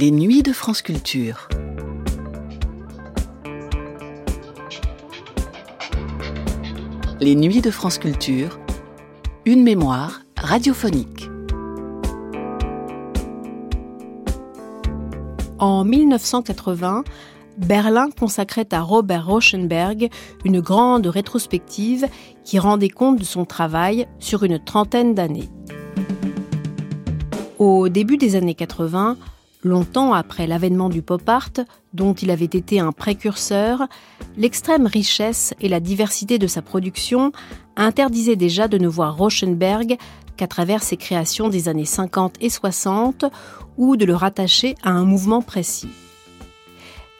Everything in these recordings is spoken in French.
Les nuits de France Culture. Les nuits de France Culture. Une mémoire radiophonique. En 1980, Berlin consacrait à Robert Rauschenberg une grande rétrospective qui rendait compte de son travail sur une trentaine d'années. Au début des années 80, longtemps après l'avènement du pop art, dont il avait été un précurseur, l'extrême richesse et la diversité de sa production interdisaient déjà de ne voir Rauschenberg qu'à travers ses créations des années 50 et 60 ou de le rattacher à un mouvement précis.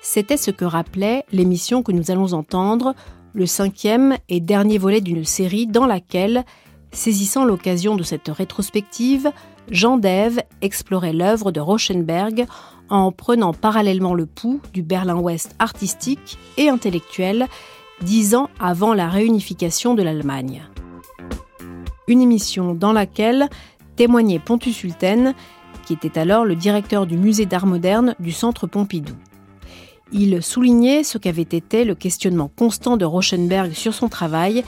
C'était ce que rappelait l'émission que nous allons entendre, le cinquième et dernier volet d'une série dans laquelle, saisissant l'occasion de cette rétrospective, Jean Dève explorait l'œuvre de Rauschenberg en prenant parallèlement le pouls du Berlin-Ouest artistique et intellectuel dix ans avant la réunification de l'Allemagne. Une émission dans laquelle témoignait Pontus Sulten, qui était alors le directeur du musée d'art moderne du Centre Pompidou. Il soulignait ce qu'avait été le questionnement constant de Rauschenberg sur son travail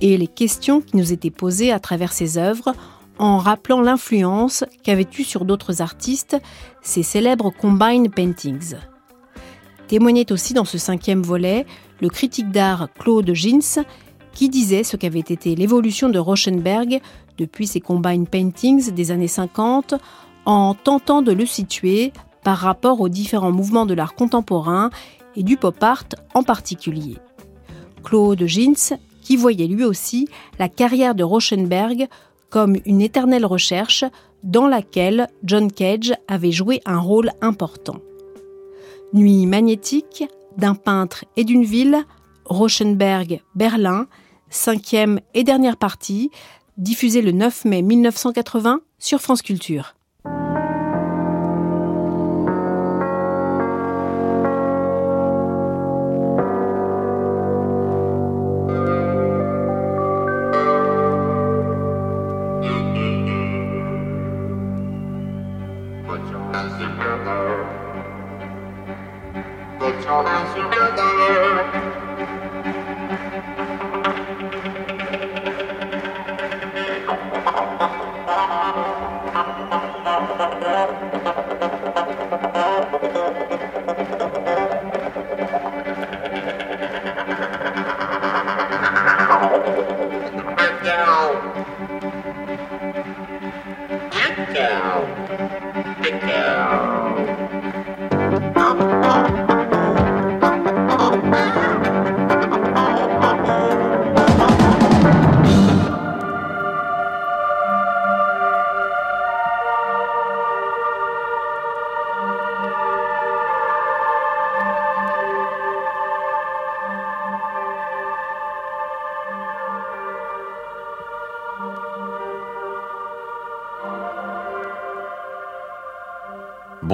et les questions qui nous étaient posées à travers ses œuvres en rappelant l'influence qu'avaient eue sur d'autres artistes ces célèbres Combine Paintings. Témoignait aussi dans ce cinquième volet le critique d'art Claude Gins, qui disait ce qu'avait été l'évolution de Rauschenberg depuis ses Combine Paintings des années 50, en tentant de le situer par rapport aux différents mouvements de l'art contemporain et du pop art en particulier. Claude Gins, qui voyait lui aussi la carrière de Rauschenberg comme une éternelle recherche dans laquelle John Cage avait joué un rôle important. Nuit magnétique, d'un peintre et d'une ville, Rauschenberg, Berlin, cinquième et dernière partie, diffusée le 9 mai 1980 sur France Culture. together.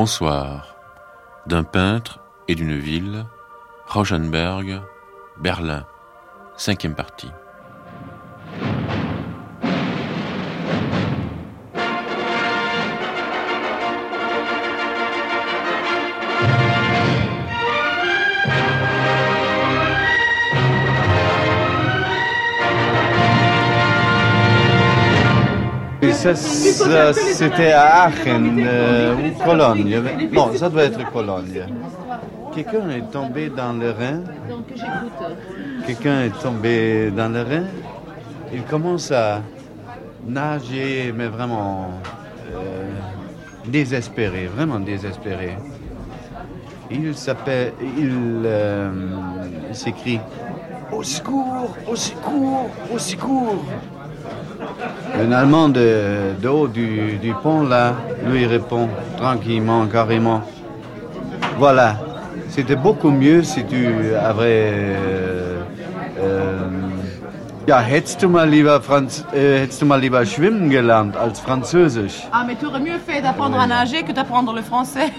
Bonsoir. D'un peintre et d'une ville, Rauschenberg, Berlin, cinquième partie. Ça, c'était à Aachen euh, ou Cologne. Non, ça doit être Cologne. Quelqu'un est tombé dans le Rhin. Quelqu'un est tombé dans le Rhin. Il commence à nager, mais vraiment euh, désespéré, vraiment désespéré. Il s'appelle, il euh, s'écrit au secours, au secours, au secours. Un Allemand de, haut du, pont, là, lui répond tranquillement, carrément. Voilà, c'était beaucoup mieux si tu avais. Euh, euh, ja, hättest du mal lieber, Franz, äh, hättest du mal lieber schwimmen gelernt als Französisch. Ah, mais tu aurais mieux fait d'apprendre à nager que d'apprendre le français.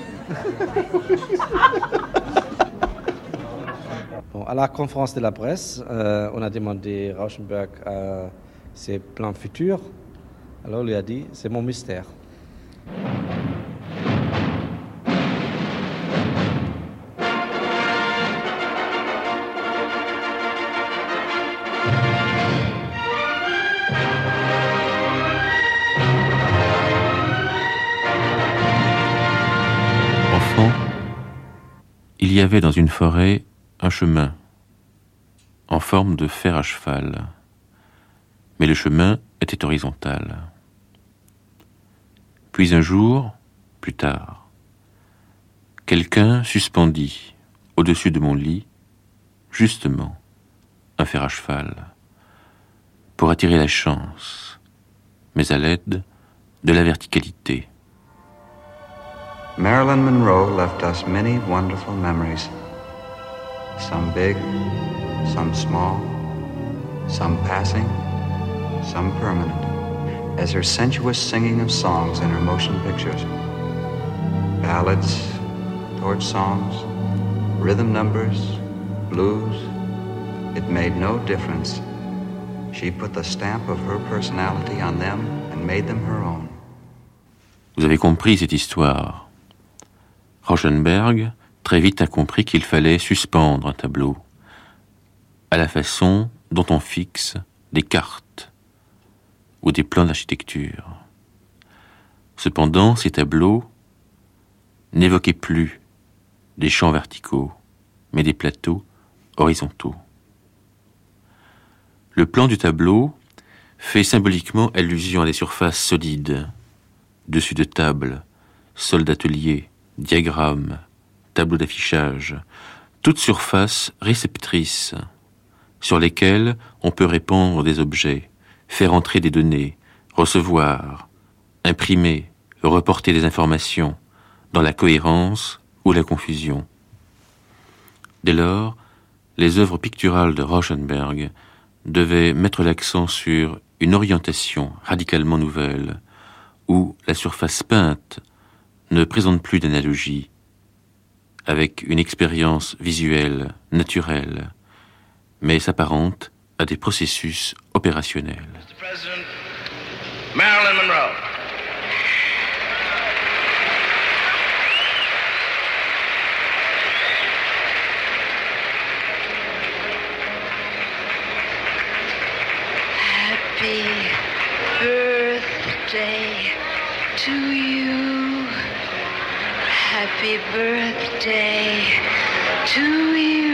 bon, à la conférence de la presse, euh, on a demandé Rauschenberg à ses plans futurs. Alors il lui a dit, c'est mon mystère. Enfant, il y avait dans une forêt un chemin en forme de fer à cheval mais le chemin était horizontal. Puis un jour, plus tard, quelqu'un suspendit au-dessus de mon lit, justement, un fer à cheval, pour attirer la chance, mais à l'aide de la verticalité. Marilyn Monroe left us many wonderful memories, some big, some small, some passing, some permanent, as her sensuous singing of songs in her motion pictures. Ballads, torch songs, rhythm numbers, blues, it made no difference. She put the stamp of her personality on them and made them her own. Vous avez compris cette histoire. Rauschenberg très vite a compris qu'il fallait suspendre un tableau à la façon dont on fixe des cartes ou des plans d'architecture. Cependant, ces tableaux n'évoquaient plus des champs verticaux, mais des plateaux horizontaux. Le plan du tableau fait symboliquement allusion à des surfaces solides, dessus de tables, sol d'atelier, diagrammes, tableaux d'affichage, toute surface réceptrice sur lesquelles on peut répandre des objets, faire entrer des données, recevoir, imprimer, reporter des informations dans la cohérence ou la confusion. Dès lors, les œuvres picturales de Rauschenberg devaient mettre l'accent sur une orientation radicalement nouvelle, où la surface peinte ne présente plus d'analogie, avec une expérience visuelle naturelle, mais s'apparente à des processus opérationnels. Marilyn Monroe. Happy birthday to you. Happy birthday to you.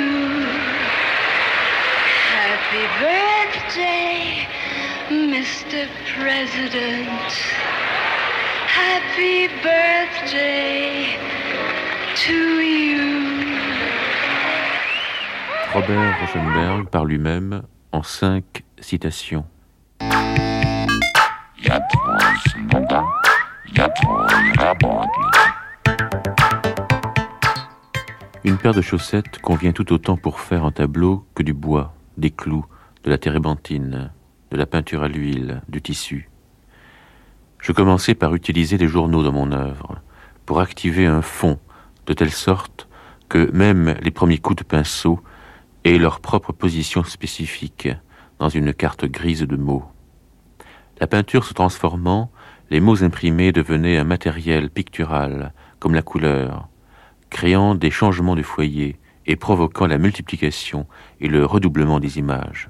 Happy birthday, Mr. President. Happy birthday to you. Robert Rauschenberg par lui-même en cinq citations. Une paire de chaussettes convient tout autant pour faire un tableau que du bois, des clous, de la térébenthine, de la peinture à l'huile, du tissu. Je commençais par utiliser les journaux dans mon œuvre, pour activer un fond, de telle sorte que même les premiers coups de pinceau aient leur propre position spécifique dans une carte grise de mots. La peinture se transformant, les mots imprimés devenaient un matériel pictural, comme la couleur, créant des changements de foyer et provoquant la multiplication et le redoublement des images.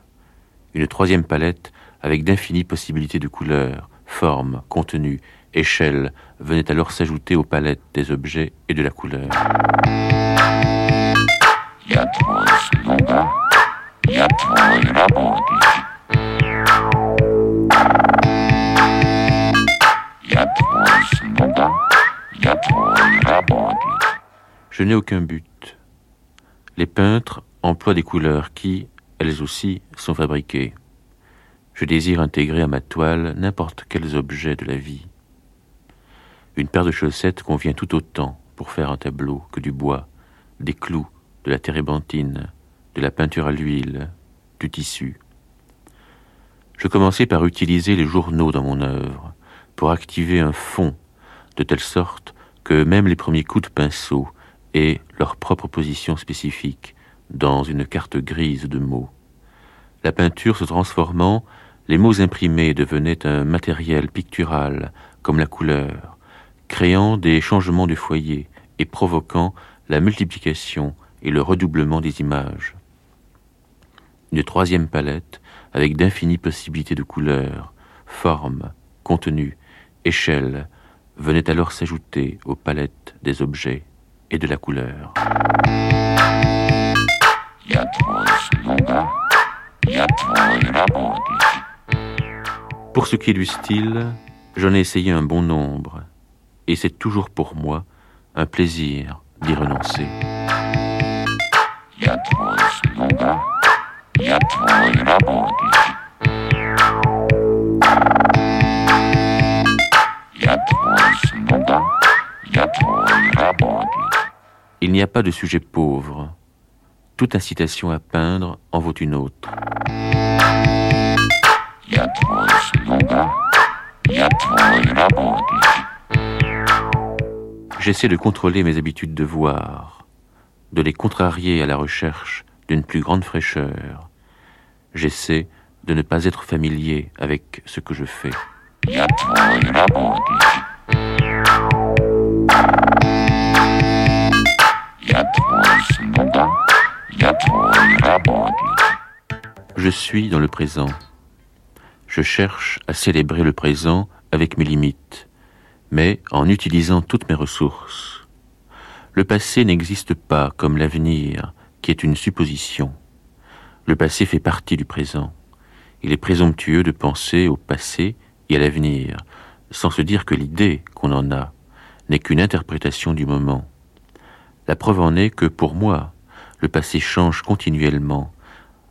Une troisième palette avec d'infinies possibilités de couleurs, formes, contenu, échelles venait alors s'ajouter aux palettes des objets et de la couleur. Je n'ai aucun but. Les peintres emploient des couleurs qui, elles aussi, sont fabriquées. Je désire intégrer à ma toile n'importe quels objets de la vie. Une paire de chaussettes convient tout autant pour faire un tableau que du bois, des clous, de la térébenthine, de la peinture à l'huile, du tissu. Je commençais par utiliser les journaux dans mon œuvre, pour activer un fond, de telle sorte que même les premiers coups de pinceau aient leur propre position spécifique dans une carte grise de mots. La peinture se transformant, les mots imprimés devenaient un matériel pictural, comme la couleur, créant des changements de foyer et provoquant la multiplication et le redoublement des images. Une troisième palette, avec d'infinies possibilités de couleurs, formes, contenu, échelles, venait alors s'ajouter aux palettes des objets et de la couleur. Pour ce qui est du style, j'en ai essayé un bon nombre, et c'est toujours pour moi un plaisir d'y renoncer. Il n'y a pas de sujet pauvre. Toute incitation à peindre en vaut une autre. J'essaie de contrôler mes habitudes de voir, de les contrarier à la recherche d'une plus grande fraîcheur. J'essaie de ne pas être familier avec ce que je fais. Je suis dans le présent. Je cherche à célébrer le présent avec mes limites, mais en utilisant toutes mes ressources. Le passé n'existe pas comme l'avenir, qui est une supposition. Le passé fait partie du présent. Il est présomptueux de penser au passé et à l'avenir, sans se dire que l'idée qu'on en a n'est qu'une interprétation du moment. La preuve en est que pour moi, le passé change continuellement,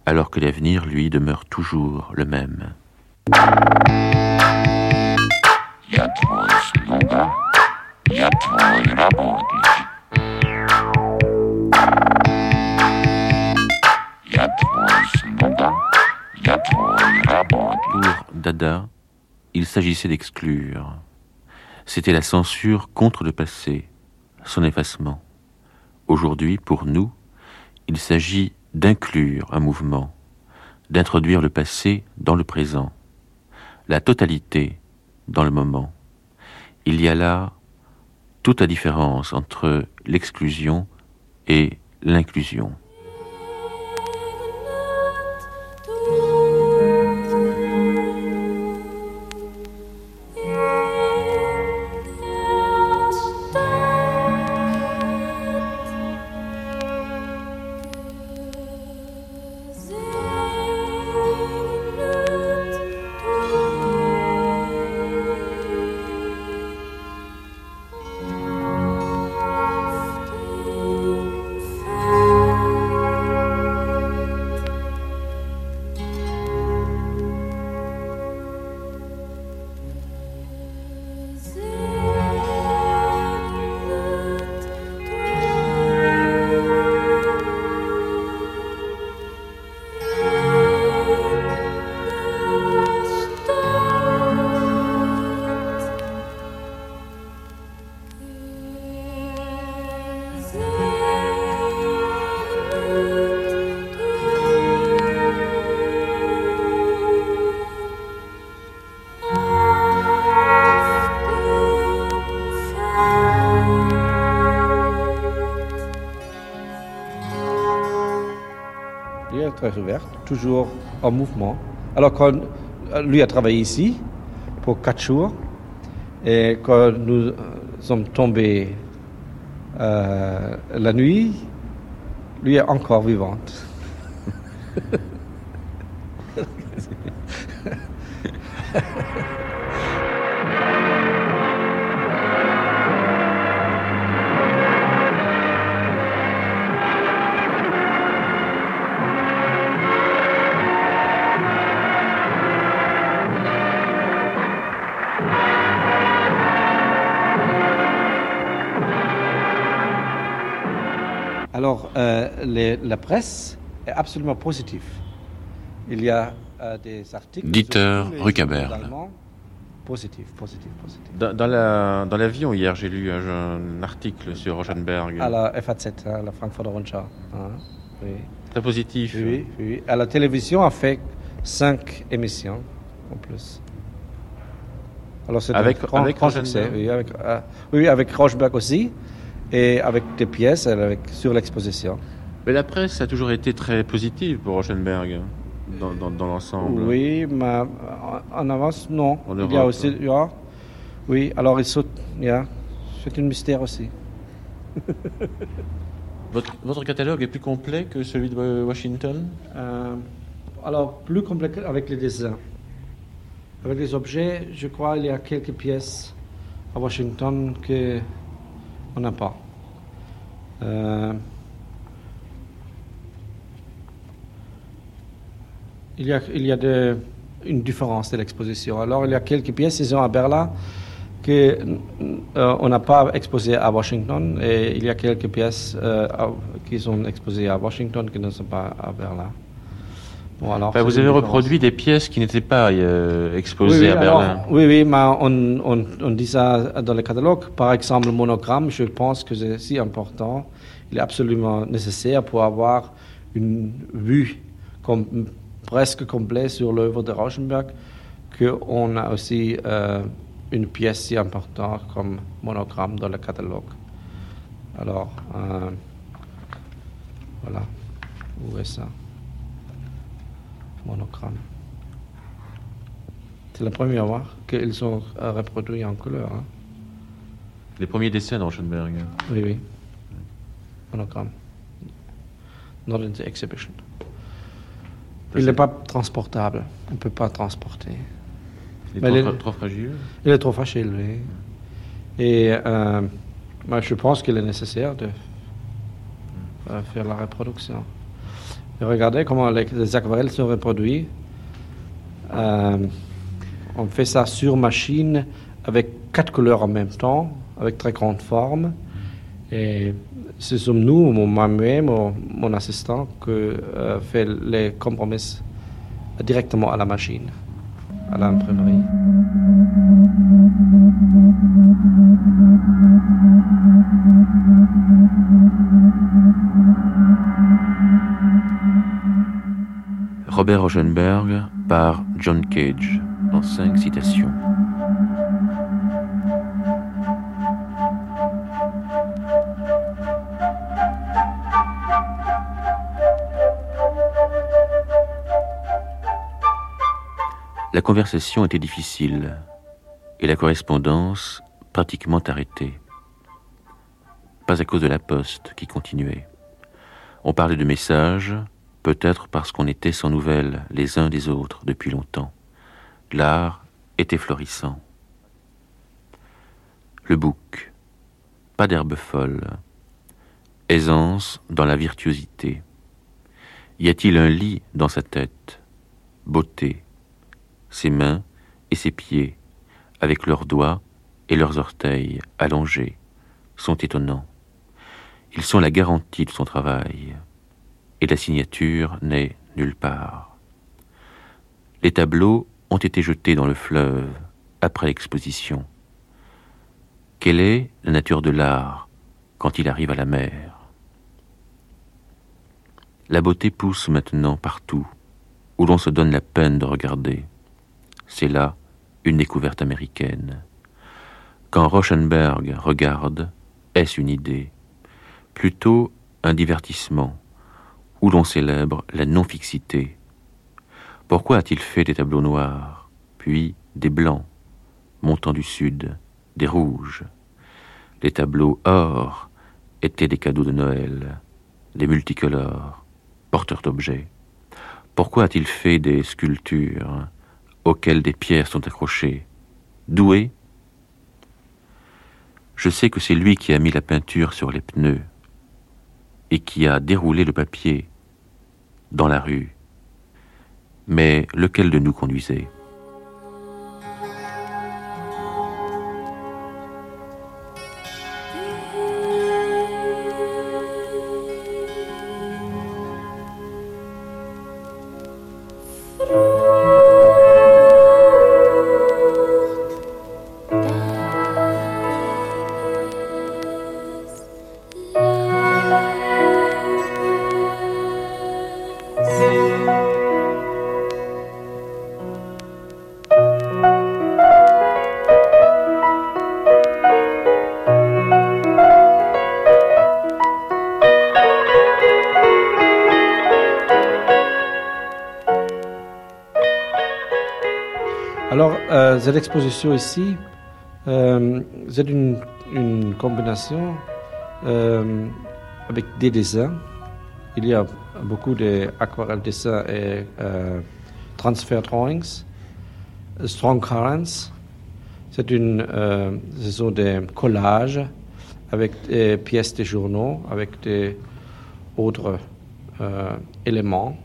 alors que l'avenir, lui, demeure toujours le même. Pour Dada, il s'agissait d'exclure. C'était la censure contre le passé, son effacement. Aujourd'hui, pour nous, il s'agit d'inclure un mouvement, d'introduire le passé dans le présent, la totalité dans le moment. Il y a là toute la différence entre l'exclusion et l'inclusion. Très ouverte, toujours en mouvement. Alors quand lui a travaillé ici pour quatre jours, et quand nous sommes tombés euh, la nuit, lui est encore vivante. la presse est absolument positive. Il y a euh, des articles. Dieter allemands. Positif, positif, positif. Dans, dans la- dans l'avion hier, j'ai lu un, un article sur Rosenberg. À la FAZ, hein, la Frankfurter Rundschau. hein, oui. Très positif. Oui, oui. À la télévision, on fait cinq émissions en plus. Alors c'est Avec- grand, avec grand Rosenberg succès. Oui, avec, euh, oui, avec Rosenberg aussi. Et avec des pièces avec, sur l'exposition. Mais la presse a toujours été très positive pour Rosenberg, dans, dans- dans l'ensemble. Oui, mais en- avance, non. En il y a Europe, aussi, hein. Oui, alors il saute, ja. C'est un mystère aussi. Votre, votre catalogue est plus complet que celui de Washington? Euh, alors, plus complet avec les dessins. Avec les objets, je crois qu'il y a quelques pièces à Washington que on n'a pas. Euh, il y a, il y a de- une différence de l'exposition. Alors, il y a quelques pièces, ils sont à Berlin, que euh, on n'a pas exposé à Washington, et il y a quelques pièces euh, qui sont exposées à Washington qui ne sont pas à Berlin. Bon, alors, c'est Vous avez reproduit des pièces qui n'étaient pas euh, exposées Oui, oui, à alors, Berlin. oui, oui, mais on, on, on dit ça dans le catalogue. Par exemple, le monogramme, je pense que c'est si important. Il est absolument nécessaire pour avoir une vue comme, presque complète sur l'œuvre de Rauschenberg, qu'on a aussi euh, une pièce si importante comme monogramme dans le catalogue. Alors, euh, voilà. Où est ça? Monogramme. C'est la première fois qu'ils sont euh, reproduits en couleur. hein. Les premiers dessins de Rauschenberg. Oui, oui. Monogramme. Not in the exhibition. Il n'est pas transportable. On ne peut pas transporter. Il est trop, fragile Il est trop facile, oui. Et euh, moi, je pense qu'il est nécessaire de euh, faire la reproduction. Et regardez comment les, les aquarelles se reproduisent. Euh, on fait ça sur machine avec quatre couleurs en même temps, avec très grande forme. Et ce sommes nous, mon- moi-même, mon, assistant, qui euh, les compromis directement à la machine, à l'imprimerie. Robert Rauschenberg par John Cage, en cinq citations. La conversation était difficile et la correspondance pratiquement arrêtée. Pas à cause de la poste qui continuait. On parlait de messages, peut-être parce qu'on était sans nouvelles les uns des autres depuis longtemps. L'art était florissant. Le bouc, pas d'herbe folle, aisance dans la virtuosité. Y a-t-il un lit dans sa tête? Beauté, ses mains et ses pieds, avec leurs doigts et leurs orteils allongés, sont étonnants. Ils sont la garantie de son travail, et la signature n'est nulle part. Les tableaux ont été jetés dans le fleuve après l'exposition. Quelle est la nature de l'art quand il arrive à la mer? La beauté pousse maintenant partout où l'on se donne la peine de regarder. C'est là une découverte américaine. Quand Rauschenberg regarde, est-ce une idée? Plutôt un divertissement, où l'on célèbre la non-fixité. Pourquoi a-t-il fait des tableaux noirs, puis des blancs, montant du sud, des rouges? Les tableaux or étaient des cadeaux de Noël, des multicolores, porteurs d'objets. Pourquoi a-t-il fait des sculptures auxquelles des pierres sont accrochées. Doué? Je sais que c'est lui qui a mis la peinture sur les pneus et qui a déroulé le papier dans la rue. Mais lequel de nous conduisait? Euh, cette exposition ici, euh, c'est une, une combinaison euh, avec des dessins. Il y a beaucoup d'aquarelles dessins et euh, transfer drawings. Strong Currents, c'est une, euh, ce sont des collages avec des pièces de journaux, avec des autres euh, éléments.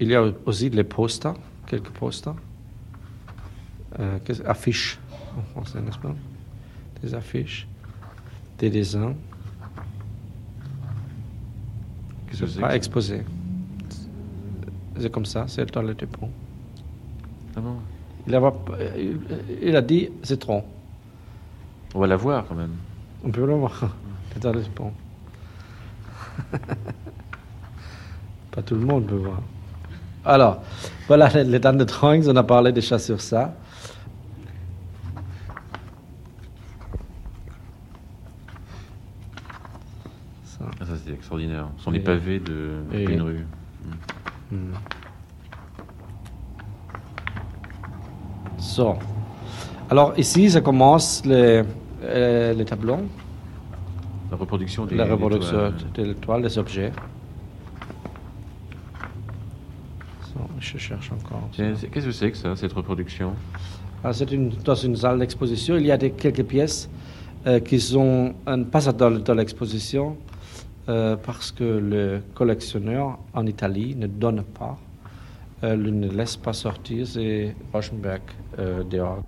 Il y a aussi les posters, quelques posters, euh, affiches en français, n'est-ce pas? Des affiches, des dessins qui ne sont pas exposés. C'est comme ça, c'est dans le dépôt. Ah bon? Il a, il, il a dit c'est trop. On va la voir quand même. On peut le voir. C'est dans le dépôt. Pas tout le monde peut voir. Alors, voilà les, dames de drawings, on a parlé déjà sur ça. Ça. Ah, ça c'est extraordinaire. Ce sont les pavés de et- d'une rue. Hmm. So. Alors ici, ça commence les, euh, les tableaux, La reproduction des la des reproduction toiles. de l'étoile, des objets. So, je cherche encore. C'est- Qu'est-ce que c'est que ça, cette reproduction? Ah, c'est une, dans une salle d'exposition. Il y a des, quelques pièces euh, qui sont euh, pas dans, dans l'exposition euh, parce que le collectionneur en Italie ne donne pas, euh, il ne laisse pas sortir ces Rauschenberg euh, dehors.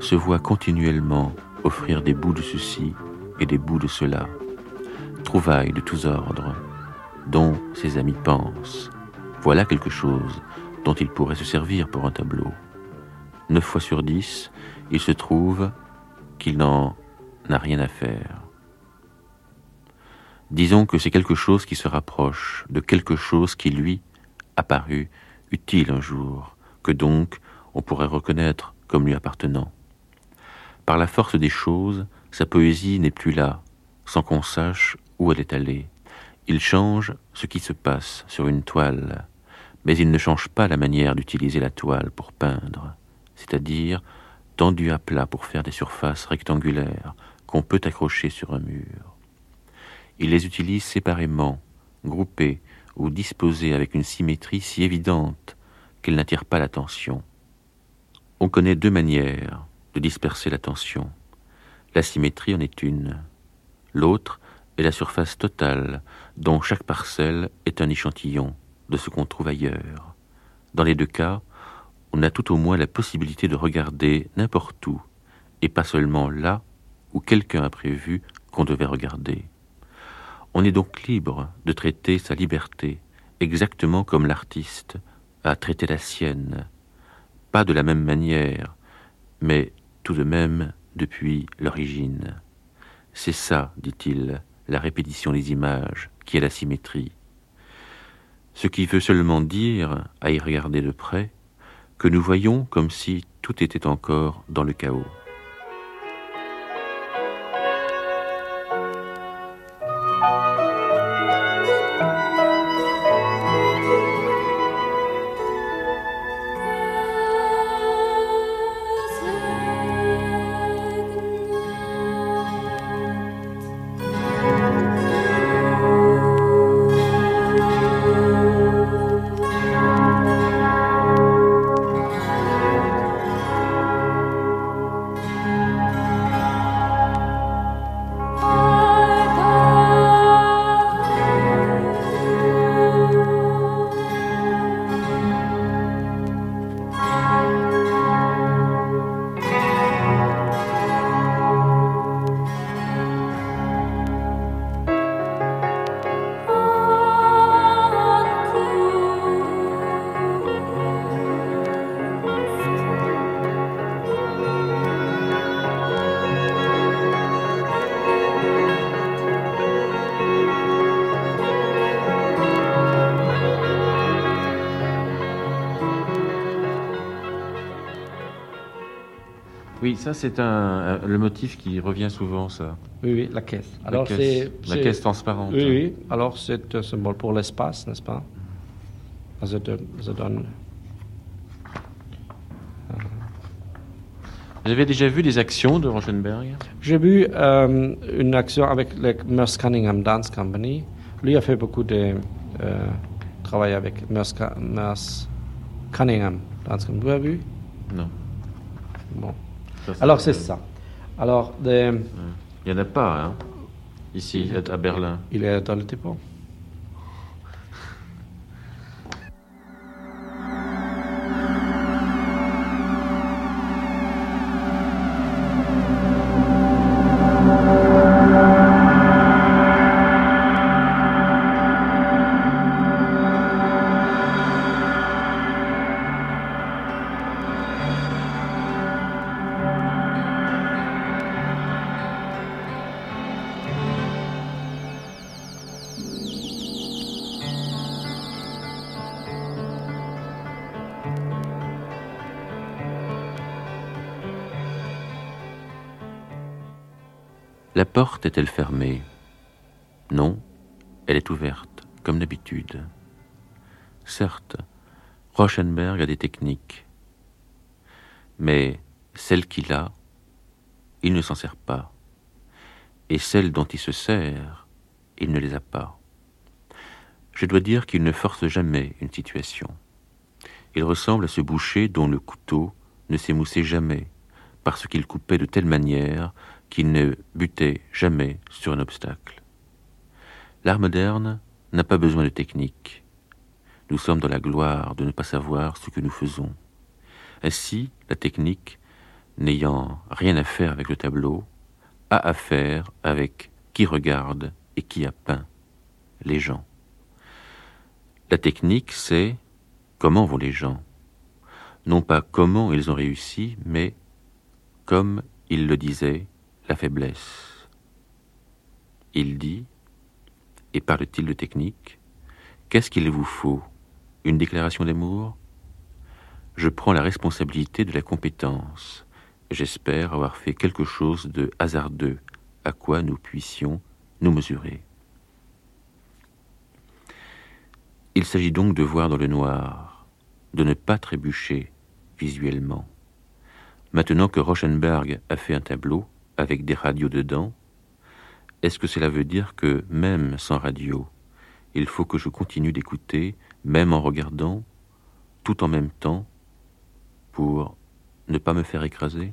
Se voit continuellement offrir des bouts de ceci et des bouts de cela, trouvailles de tous ordres, dont ses amis pensent. Voilà quelque chose dont il pourrait se servir pour un tableau. Neuf fois sur dix, il se trouve qu'il n'en a rien à faire. Disons que c'est quelque chose qui se rapproche de quelque chose qui lui a paru utile un jour, que donc on pourrait reconnaître comme lui appartenant. Par la force des choses, sa poésie n'est plus là, sans qu'on sache où elle est allée. Il change ce qui se passe sur une toile, mais il ne change pas la manière d'utiliser la toile pour peindre, c'est-à-dire tendue à plat pour faire des surfaces rectangulaires qu'on peut accrocher sur un mur. Il les utilise séparément, groupées ou disposées avec une symétrie si évidente qu'elle n'attire pas l'attention. On connaît deux manières de disperser l'attention. La symétrie en est une. L'autre est la surface totale, dont chaque parcelle est un échantillon de ce qu'on trouve ailleurs. Dans les deux cas, on a tout au moins la possibilité de regarder n'importe où, et pas seulement là où quelqu'un a prévu qu'on devait regarder. On est donc libre de traiter sa liberté, exactement comme l'artiste a traité la sienne, pas de la même manière, mais tout de même depuis l'origine. C'est ça, dit-il, la répétition des images, qui est la symétrie. Ce qui veut seulement dire, à y regarder de près, que nous voyons comme si tout était encore dans le chaos. Ça c'est un, un- le motif qui revient souvent, ça. Oui, oui, la caisse. La Alors, caisse- c'est. la caisse transparente. Oui, oui. Alors, c'est un symbole pour l'espace, n'est-ce pas? Ça donne, donne- Vous avez déjà vu des actions de Rauschenberg J'ai vu euh, une action avec le Merce Cunningham Dance Company. Lui a fait beaucoup de euh, travail avec Merce Cunningham Dance Company. Vous avez vu? Non. Bon. Ça, Alors, c'est ça. Alors, Il n'y en a pas, hein, ici, à à Berlin. il est dans le dépôt. Est-elle fermée? Non, elle est ouverte, comme d'habitude. Certes, Rauschenberg a des techniques, mais celles qu'il a, il ne s'en sert pas, et celles dont il se sert, il ne les a pas. Je dois dire qu'il ne force jamais une situation. Il ressemble à ce boucher dont le couteau ne s'émoussait jamais, parce qu'il coupait de telle manière qu'il ne butait jamais sur un obstacle. L'art moderne n'a pas besoin de technique. Nous sommes dans la gloire de ne pas savoir ce que nous faisons. Ainsi, la technique, n'ayant rien à faire avec le tableau, a à faire avec qui regarde et qui a peint, les gens. La technique, c'est comment vont les gens. Non pas comment ils ont réussi, mais comme il le disait, la faiblesse. Il dit, et parle-t-il de technique, qu'est-ce qu'il vous faut? Une déclaration d'amour? Je prends la responsabilité de la compétence. J'espère avoir fait quelque chose de hasardeux à quoi nous puissions nous mesurer? Il s'agit donc de voir dans le noir, de ne pas trébucher visuellement. Maintenant que Rauschenberg a fait un tableau avec des radios dedans, est-ce que cela veut dire que même sans radio, il faut que je continue d'écouter, même en regardant, tout en même temps, pour ne pas me faire écraser?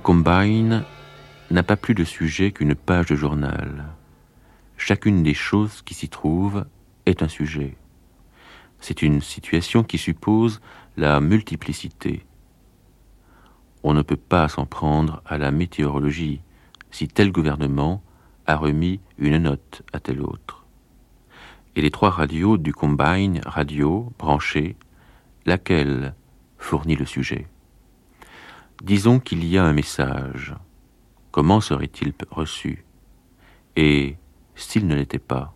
Combine n'a pas plus de sujet qu'une page de journal. Chacune des choses qui s'y trouvent est un sujet. C'est une situation qui suppose la multiplicité. On ne peut pas s'en prendre à la météorologie si tel gouvernement a remis une note à tel autre. Et les trois radios du combine radio branchées, laquelle fournit le sujet? Disons qu'il y a un message. Comment serait-il reçu? Et s'il ne l'était pas?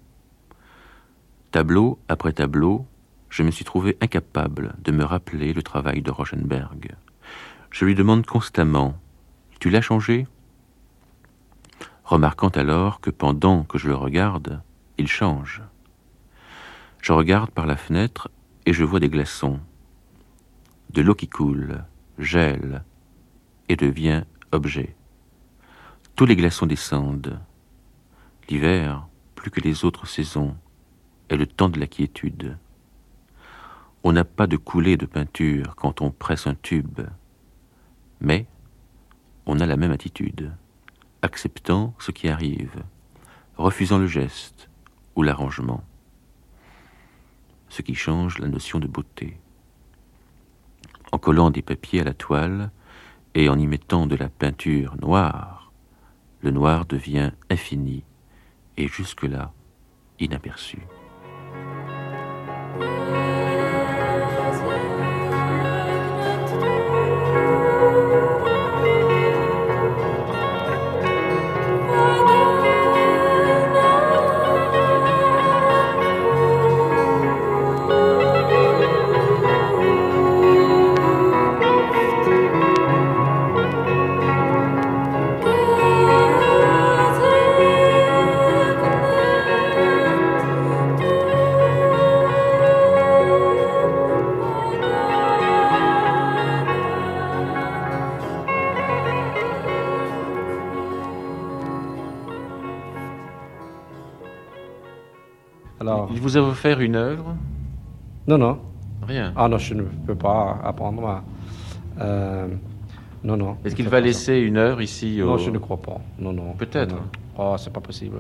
Tableau après tableau, je me suis trouvé incapable de me rappeler le travail de Rauschenberg. Je lui demande constamment Tu l'as changé? Remarquant alors que pendant que je le regarde, il change. Je regarde par la fenêtre et je vois des glaçons, de l'eau qui coule, gèle, et devient objet. Tous les glaçons descendent. L'hiver, plus que les autres saisons, est le temps de la quiétude. On n'a pas de coulée de peinture quand on presse un tube, mais on a la même attitude, acceptant ce qui arrive, refusant le geste ou l'arrangement, ce qui change la notion de beauté. En collant des papiers à la toile et en y mettant de la peinture noire, le noir devient infini et jusque-là inaperçu. Offert une œuvre? Non, non. Rien. Ah non, je ne peux pas apprendre. à- euh, non, non. Est-ce qu'il va laisser une œuvre ici au... Non, je ne crois pas. Non, non. Peut-être. Oh, c'est pas possible.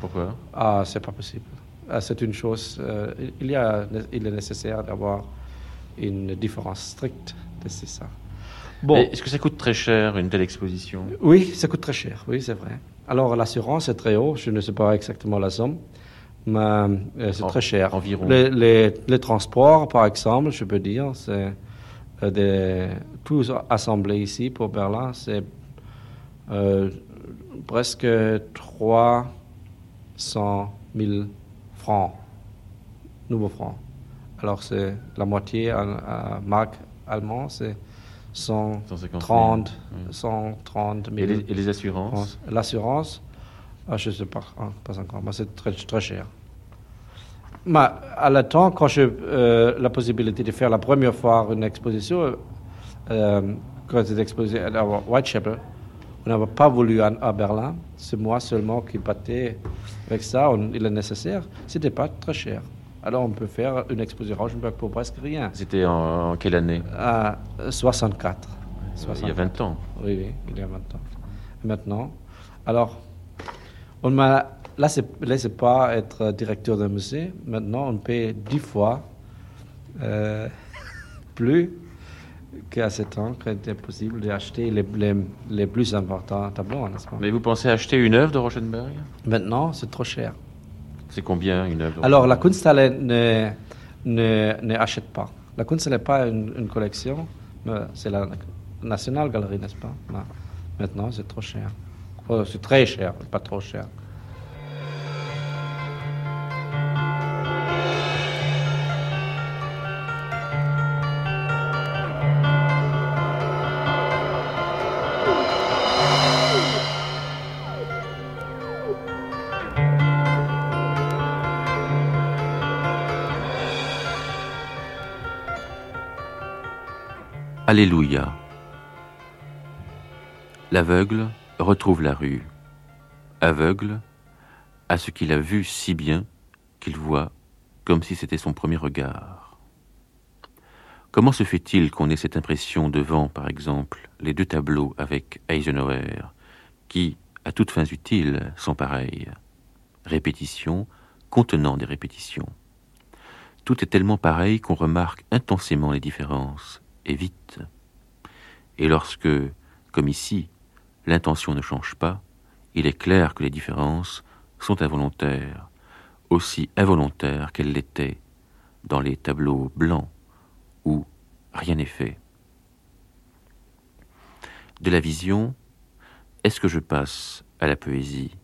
Pourquoi? Ah, c'est pas possible. Ah, c'est une chose. euh, il, y a, il est nécessaire d'avoir une différence stricte de c'est ça. Bon. Est-ce que ça coûte très cher, une telle exposition? Oui, ça coûte très cher, oui, c'est vrai. Alors, l'assurance est très haut, je ne sais pas exactement la somme, mais euh, c'est très cher. environ. Les, les- les transports, par exemple, je peux dire, c'est euh, des, tous assemblés ici pour Berlin, c'est euh, presque 300 000 francs, nouveaux francs. Alors, c'est la moitié en, en marque allemande, c'est 150 130, 000, oui. 130 000 Et les, et les assurances. L'assurance, ah, je ne sais pas, ah, pas encore, mais c'est très, très cher. Mais à la temps, quand j'ai euh, la possibilité de faire la première fois une exposition, euh, quand c'était exposé à Whitechapel, on n'avait pas voulu à, à Berlin. C'est moi seulement qui battais avec ça. On- il est nécessaire. C'était pas très cher. Alors on peut faire une exposition à Rauschenberg pour presque rien. C'était en, en quelle année? À 64. Il y a 20 ans. Oui, oui, il y a 20 ans. Maintenant, alors, on m'a laissé, laissé pas être directeur d'un musée. Maintenant, on paye dix fois euh, plus qu'à ce temps qu'il était possible d'acheter les, les, les plus importants tableaux, n'est-ce pas? Mais vous pensez acheter une œuvre de Rauschenberg? Maintenant, c'est trop cher. C'est combien une œuvre Alors, la Kunsthalle ne, ne, ne achète pas. La Kunsthalle n'est pas une, une collection, mais c'est la National Gallery, n'est-ce pas? Maintenant, c'est trop cher. Oh, c'est très cher, pas trop cher. Alléluia. L'aveugle retrouve la rue. Aveugle à ce qu'il a vu si bien qu'il voit comme si c'était son premier regard. Comment se fait-il qu'on ait cette impression devant, par exemple, les deux tableaux avec Eisenhower, qui, à toutes fins utiles, sont pareils? Répétitions contenant des répétitions. Tout est tellement pareil qu'on remarque intensément les différences, et vite. Et lorsque, comme ici, l'intention ne change pas, il est clair que les différences sont involontaires, aussi involontaires qu'elles l'étaient dans les tableaux blancs où rien n'est fait. De la vision, est-ce que je passe à la poésie?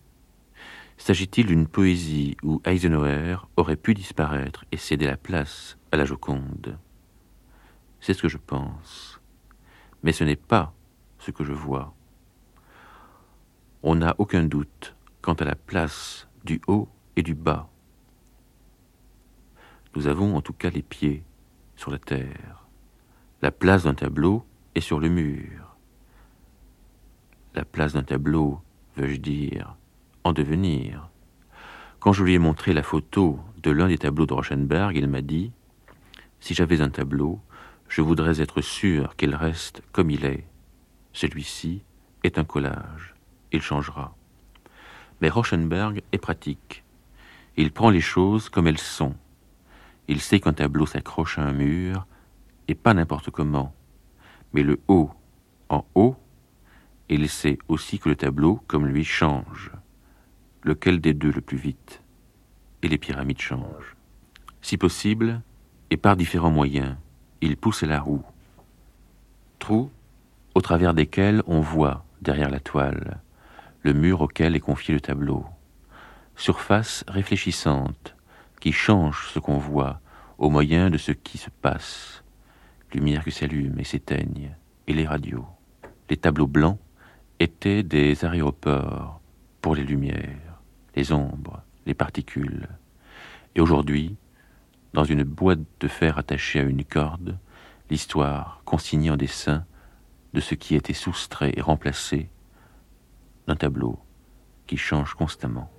S'agit-il d'une poésie où Eisenhower aurait pu disparaître et céder la place à la Joconde? C'est ce que je pense. Mais ce n'est pas ce que je vois. On n'a aucun doute quant à la place du haut et du bas. Nous avons en tout cas les pieds sur la terre. La place d'un tableau est sur le mur. La place d'un tableau, veux-je dire, en devenir. Quand je lui ai montré la photo de l'un des tableaux de Rauschenberg, il m'a dit Si j'avais un tableau, je voudrais être sûr qu'il reste comme il est. Celui-ci est un collage. Il changera. Mais Rauschenberg est pratique. Il prend les choses comme elles sont. Il sait qu'un tableau s'accroche à un mur, et pas n'importe comment, mais le haut en haut, et il sait aussi que le tableau, comme lui, change. Lequel des deux le plus vite? Et les pyramides changent. Si possible, et par différents moyens, il pousse la roue. Trous au travers desquels on voit, derrière la toile, le mur auquel est confié le tableau. Surface réfléchissante, qui change ce qu'on voit au moyen de ce qui se passe. Lumière qui s'allume et s'éteigne, et les radios. Les tableaux blancs étaient des aéroports pour les lumières, les ombres, les particules. Et aujourd'hui, dans une boîte de fer attachée à une corde, l'histoire consignée en dessin de ce qui été soustrait et remplacé d'un tableau qui change constamment.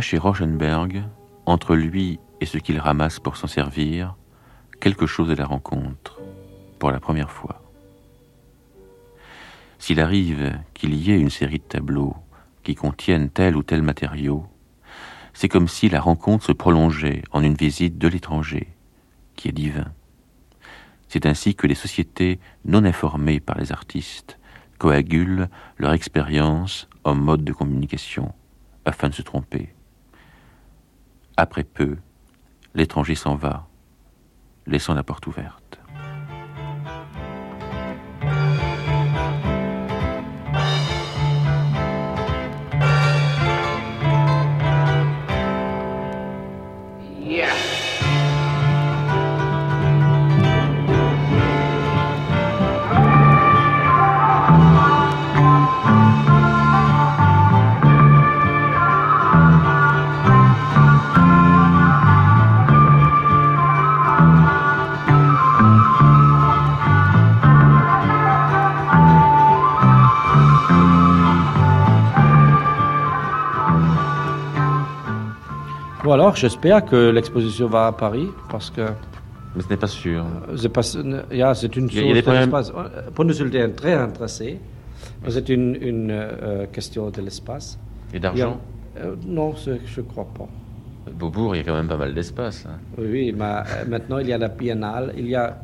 Chez Rauschenberg, entre lui et ce qu'il ramasse pour s'en servir, quelque chose de la rencontre, pour la première fois. S'il arrive qu'il y ait une série de tableaux qui contiennent tel ou tel matériau, c'est comme si la rencontre se prolongeait en une visite de l'étranger, qui est divin. C'est ainsi que les sociétés non informées par les artistes coagulent leur expérience en mode de communication afin de se tromper. Après peu, l'étranger s'en va, laissant la porte ouverte. Alors, j'espère que l'exposition va à Paris, parce que Mais ce n'est pas sûr. c'est pas, ja, c'est une des de problèmes. l'espace. Pour nous, c'est très intéressé. C'est une, une euh, question de l'espace. Et d'argent euh, Non, je ne crois pas. Beaubourg, il y a quand même pas mal d'espace. hein. Oui, oui, mais euh, maintenant, il y a la biennale. Il y a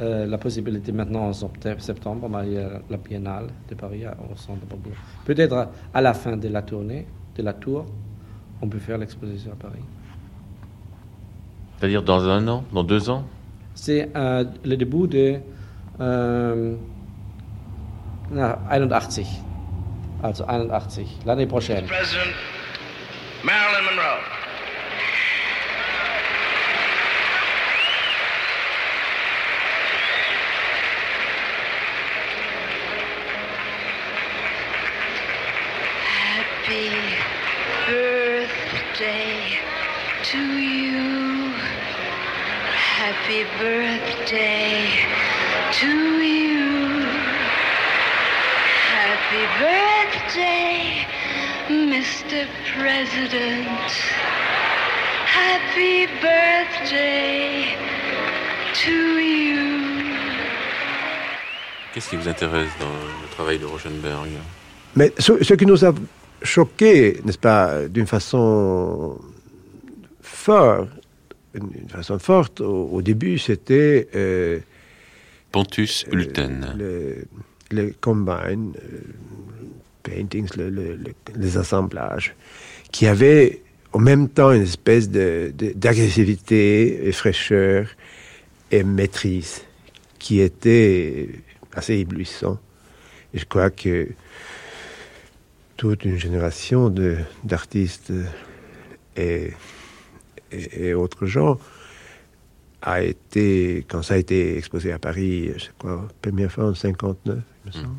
euh, la possibilité maintenant en septem- septembre, mais il y a la biennale de Paris au centre de Beaubourg. Peut-être à la fin de la tournée, de la tour, on peut faire l'exposition à Paris. C'est-à-dire dans un an, dans deux ans? C'est euh, le début de euh, na, 81. Also 81, l'année prochaine. President Marilyn Monroe. Happy birthday to you. Happy birthday to you. Happy birthday, Mr. President. Happy birthday to you. Qu'est-ce qui vous intéresse dans le travail de Rauschenberg Mais ce, ce qui nous a choqué, n'est-ce pas, d'une façon forte, d'une façon forte au, au début, c'était euh, Pontus Hulten. le, les combines, euh, paintings, le- le- le- les assemblages, qui avaient en même temps une espèce d'agressivité et fraîcheur et maîtrise qui était assez éblouissant. Et je crois que toute une génération d'artistes et, et, et autres gens a été, quand ça a été exposé à Paris, je sais quoi, première fois en 59, il me semble,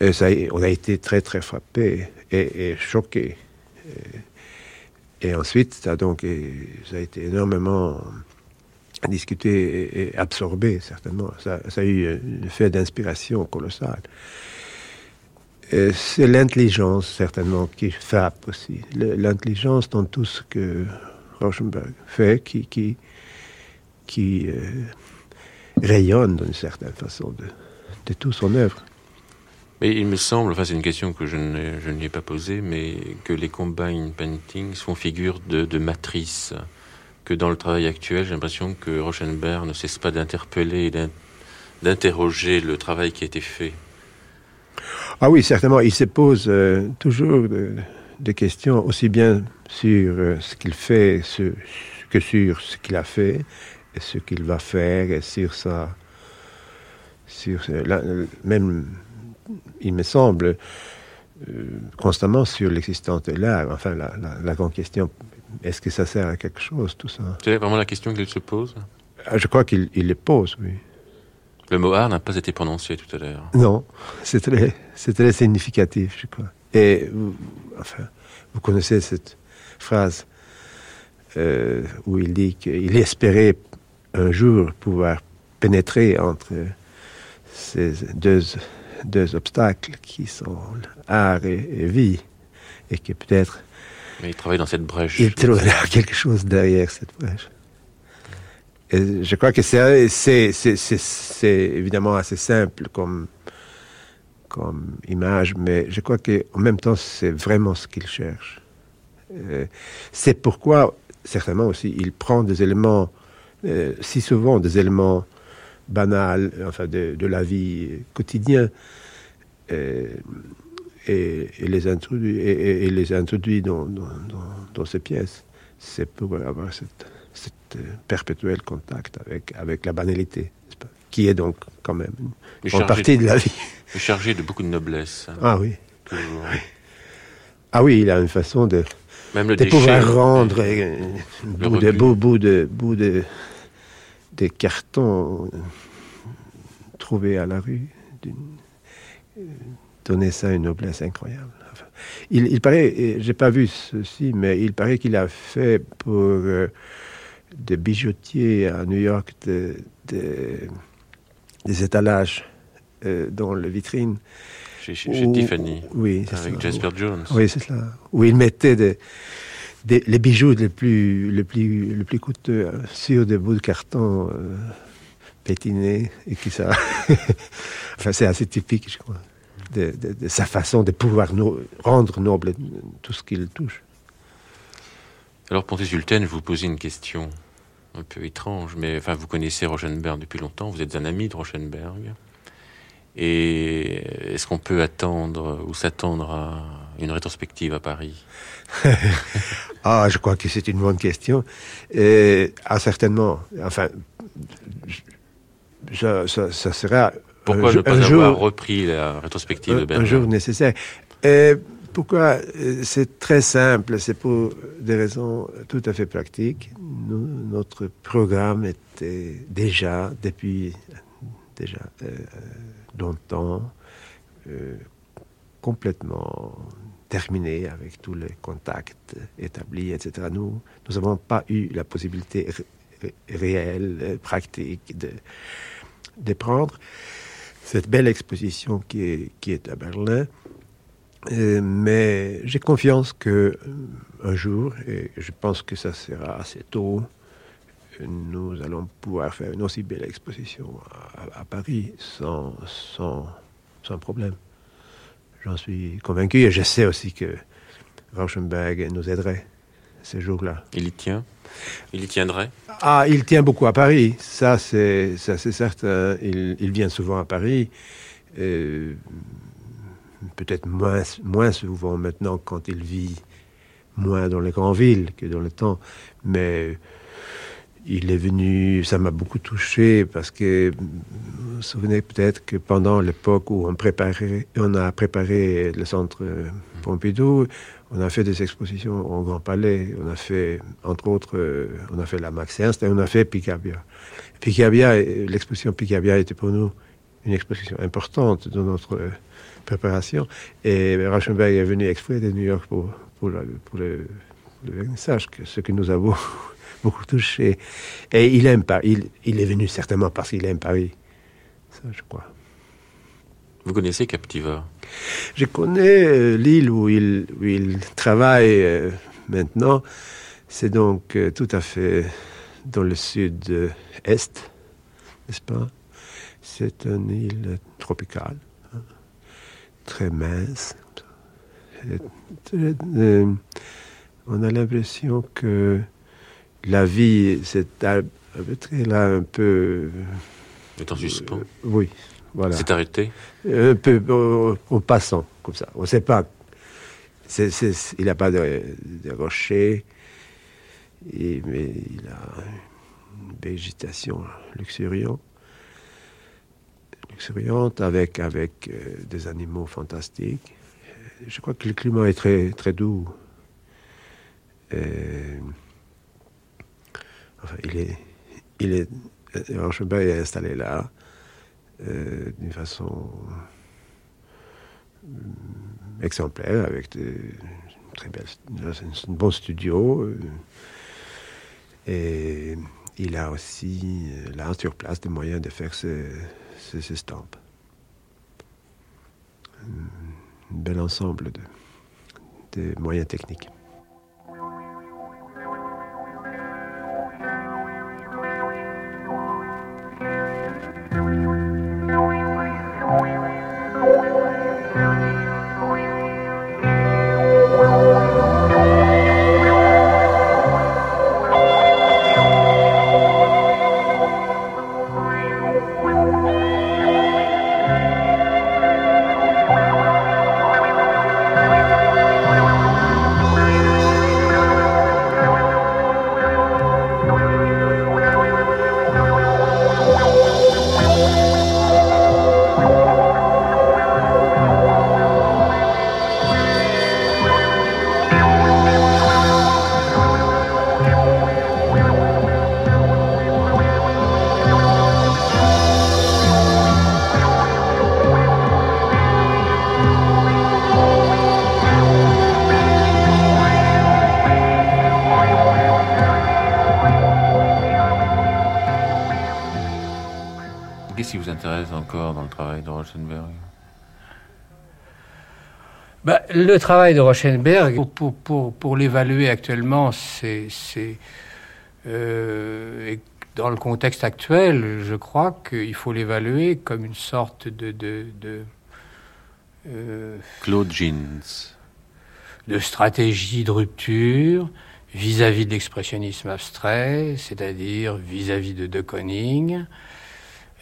et ça, a- on a été très très frappés et, et choqués. Et, ensuite, ça, a donc, ça a été énormément discuté et, absorbé, certainement. Ça, ça a eu un effet d'inspiration colossal. C'est l'intelligence, certainement, qui frappe aussi. L'intelligence dans tout ce que Rauschenberg fait, qui, qui, qui euh, rayonne d'une certaine façon de, de toute son œuvre. Mais il me semble, enfin c'est une question que je ne, je n'y ai pas posée, mais que les combine paintings font figure de, de matrice. Que dans le travail actuel, j'ai l'impression que Rauschenberg ne cesse pas d'interpeller et d'in- d'interroger le travail qui a été fait. Ah oui, certainement, il se pose euh, toujours de- des questions aussi bien sur euh, ce qu'il fait que sur ce qu'il a fait et ce qu'il va faire et sur sa... Sur, ce- la- même, il me semble, euh, constamment sur l'existence de l'art. Enfin, la, la- la grande question, est-ce que ça sert à quelque chose, tout ça? C'est vraiment la question qu'il se pose? Ah, Je crois qu'il il le pose, oui. Le mot art n'a pas été prononcé tout à l'heure. Non, c'est très, c'est très significatif, je crois. Et vous, enfin, vous connaissez cette phrase euh, où il dit qu'il espérait un jour pouvoir pénétrer entre ces deux, deux obstacles qui sont art et, et vie, et que peut-être Mais il travaille dans cette brèche. il trouvera quelque chose derrière cette brèche. Et je crois que c'est évidemment assez simple comme, comme image, mais je crois qu'en même temps, c'est vraiment ce qu'il cherche. Euh, c'est pourquoi, certainement aussi, il prend des éléments, euh, si souvent des éléments banals, enfin de, la vie quotidienne, euh, et, les introduit, dans, ces pièces. C'est pour avoir cette, cet perpétuel contact avec, avec la banalité, qui est donc quand même une chargé partie de la vie. Chargé de beaucoup de noblesse. hein, Ah oui. toujours. Ah oui, il a une façon de, Même le de déchet. pouvoir rendre euh, bout de, bout, bout de, bout de, des cartons euh, trouvés à la rue, euh, donner ça une noblesse incroyable. Enfin, il, il paraît, j'ai pas vu ceci, mais il paraît qu'il a fait pour euh, des bijoutiers à New York de- de- des étalages euh, dans les vitrines. Chez, chez- chez Où- Tiffany. Oui, c'est Avec ça. Jasper Jones. Oui, c'est ça. Où il mettait des, des- les bijoux les plus, les plus, les plus coûteux euh, sur des bouts de carton euh, pétinés et qui ça. enfin, c'est assez typique, je crois, de, de- de sa façon de pouvoir no- rendre noble tout ce qu'il touche. Alors, Ponté Sultan, je vous posais une question un peu étrange, mais enfin, vous connaissez Rauschenberg depuis longtemps, vous êtes un ami de Rauschenberg. Et est-ce qu'on peut attendre ou s'attendre à une rétrospective à Paris Ah, je crois que c'est une bonne question. Et, ah, certainement. Enfin, ça, ça sera. Pourquoi un ne jour- pas un avoir jour- repris la rétrospective de un, un jour nécessaire. Et pourquoi Euh, C'est très simple, c'est pour des raisons tout à fait pratiques. Nous, notre programme était déjà, depuis déjà euh, longtemps, euh, complètement terminé avec tous les contacts établis, etc. Nous nous n'avons pas eu la possibilité ré- ré- réelle, euh, pratique de, prendre cette belle exposition qui est, à Berlin. Euh, mais j'ai confiance que euh, un jour, et je pense que ça sera assez tôt, nous allons pouvoir faire une aussi belle exposition à, à Paris sans, sans, sans problème. J'en suis convaincu et je sais aussi que Rauschenberg nous aiderait ce jour-là. Il y tient? Il y tiendrait? Ah, il tient beaucoup à Paris, ça c'est ça c'est certain. Il, il vient souvent à Paris, euh, peut-être moins moins souvent maintenant quand il vit moins dans les grandes villes que dans le temps. Mais il est venu, ça m'a beaucoup touché parce que vous vous souvenez peut-être que pendant l'époque où on préparait, on a préparé le centre Pompidou, on a fait des expositions au Grand Palais. On a fait, entre autres, euh, on a fait la Max Ernst et on a fait Picabia. Picabia, l'exposition Picabia était pour nous une exposition importante dans notre euh, préparation. Et Rauschenberg est venu exprès de New York pour, pour, pour le, le vernissage, ce que nous avons beaucoup touché. Et il aime Paris. Il, il est venu certainement parce qu'il aime Paris. Ça, je crois. Vous connaissez Captiva? Je connais euh, l'île où il, où il travaille euh, maintenant. C'est donc euh, tout à fait dans le sud-est, n'est-ce pas? C'est une île tropicale, hein, très mince. On a l'impression que la vie là un peu. Est en suspens Euh, oui, voilà. C'est arrêté Un peu au, au passant, comme ça. On ne sait pas. C'est- c'est- il n'a pas de, de rochers, et- mais il a une végétation luxuriante, luxuriante avec, avec euh, des animaux fantastiques. Je crois que le climat est très, très doux. Euh, enfin, il est, il est, euh, Rauschenberg est installé là euh, d'une façon euh, exemplaire, avec de très belles, un bon studio. euh, et il a aussi, euh, là, sur place, des moyens de faire ses, ses estampes. Un bel ensemble de moyens techniques. Le travail de Rauschenberg, pour, pour, pour, pour l'évaluer actuellement, c'est. c'est, euh, dans le contexte actuel, je crois qu'il faut l'évaluer comme une sorte de. de, de euh, Claude Jeans. de stratégie de rupture vis-à-vis de l'expressionnisme abstrait, c'est-à-dire vis-à-vis de De Koning.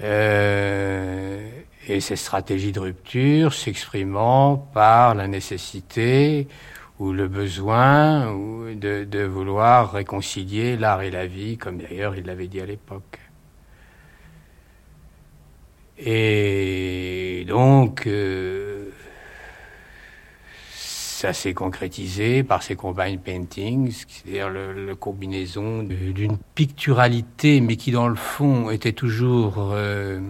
Euh, et ces stratégies de rupture s'exprimant par la nécessité ou le besoin de, de vouloir réconcilier l'art et la vie, comme d'ailleurs il l'avait dit à l'époque. Et donc, euh, ça s'est concrétisé par ces combine paintings, c'est-à-dire le combinaison d'une picturalité, mais qui dans le fond était toujours euh,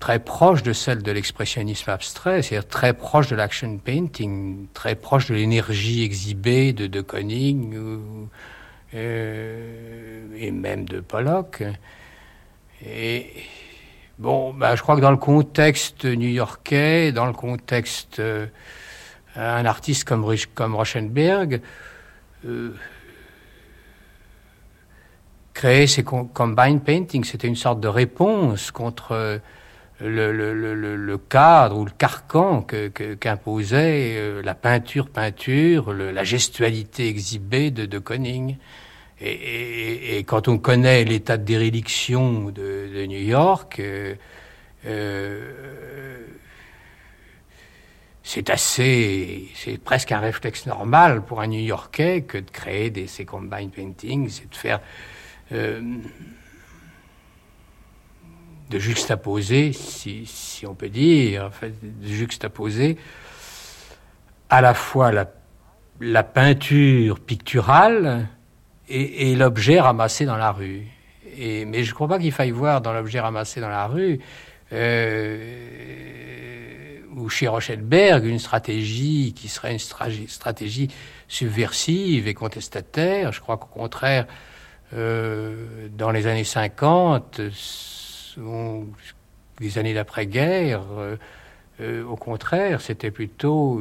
très proche de celle de l'expressionnisme abstrait, c'est-à-dire très proche de l'action painting, très proche de l'énergie exhibée de De Koning ou, euh, et même de Pollock. Et bon, ben, je crois que dans le contexte new-yorkais, dans le contexte euh, un artiste comme, comme créer ces com- combine paintings, c'était une sorte de réponse contre euh, le, le- le- cadre ou le carcan que- que- qu'imposait euh, la peinture-peinture, la gestualité exhibée de, de Koning. Et, et- quand on connaît l'état de déréliction de, de New York, euh, c'est assez, c'est presque un réflexe normal pour un New-Yorkais que de créer des, ces combine paintings et de faire, de juxtaposer, si, on peut dire, en fait, de juxtaposer à la fois la, peinture picturale et, et l'objet ramassé dans la rue. Mais je ne crois pas qu'il faille voir dans l'objet ramassé dans la rue euh, ou chez Rochelberg une stratégie qui serait une stratégie, subversive et contestataire. Je crois qu'au contraire, euh, dans les années 50, les années d'après-guerre, euh, euh, au contraire, c'était plutôt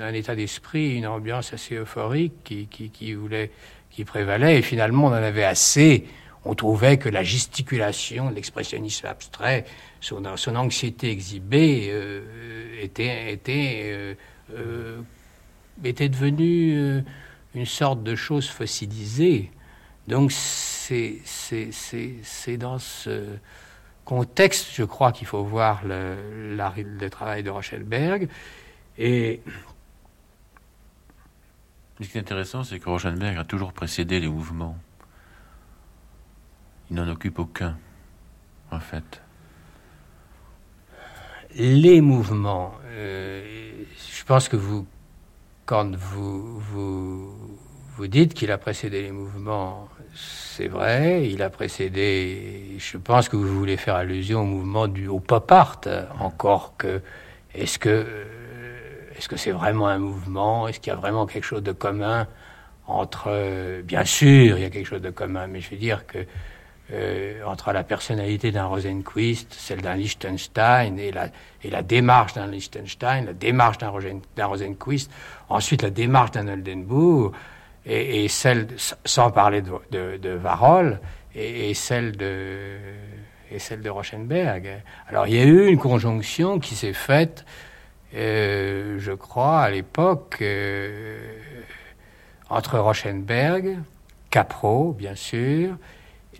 un état d'esprit, une ambiance assez euphorique qui, voulait, qui prévalait. Et finalement, on en avait assez. On trouvait que la gesticulation de l'expressionnisme abstrait son, anxiété exhibée euh, était, euh, euh, était devenue une sorte de chose fossilisée. Donc c'est dans ce contexte, je crois, qu'il faut voir le, la, le, travail de Rochelberg. Et ce qui est intéressant, c'est que Rochelberg a toujours précédé les mouvements. Il n'en occupe aucun, en fait les mouvements, euh, je pense que vous, quand vous, vous, vous dites qu'il a précédé les mouvements, c'est vrai, il a précédé, je pense que vous voulez faire allusion au mouvement du au pop art, encore que, est-ce que, que c'est vraiment un mouvement, est-ce qu'il y a vraiment quelque chose de commun entre, bien sûr, il y a quelque chose de commun, mais je veux dire que euh, entre la personnalité d'un Rosenquist, celle d'un Liechtenstein et la, et la démarche d'un Liechtenstein, la démarche d'un Rosenquist, ensuite la démarche d'un Oldenburg, et, et, celle, sans parler de, de, Varol, et, et, celle de, et celle de Rochenberg. Alors il y a eu une conjonction qui s'est faite, euh, je crois, à l'époque, euh, entre Rochenberg, Capro, bien sûr,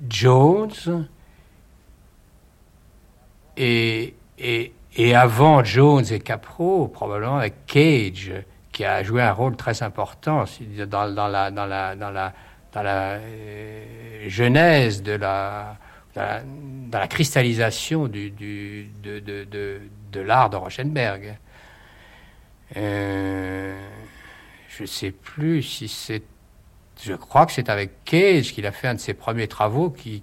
Jones et, et, et, avant Jones et Capro, probablement avec Cage, qui a joué un rôle très important dans, la, euh, genèse de la, cristallisation du, de, l'art de Rochenberg. Euh, je ne sais plus si c'est je crois que c'est avec Cage qu'il a fait un de ses premiers travaux qui,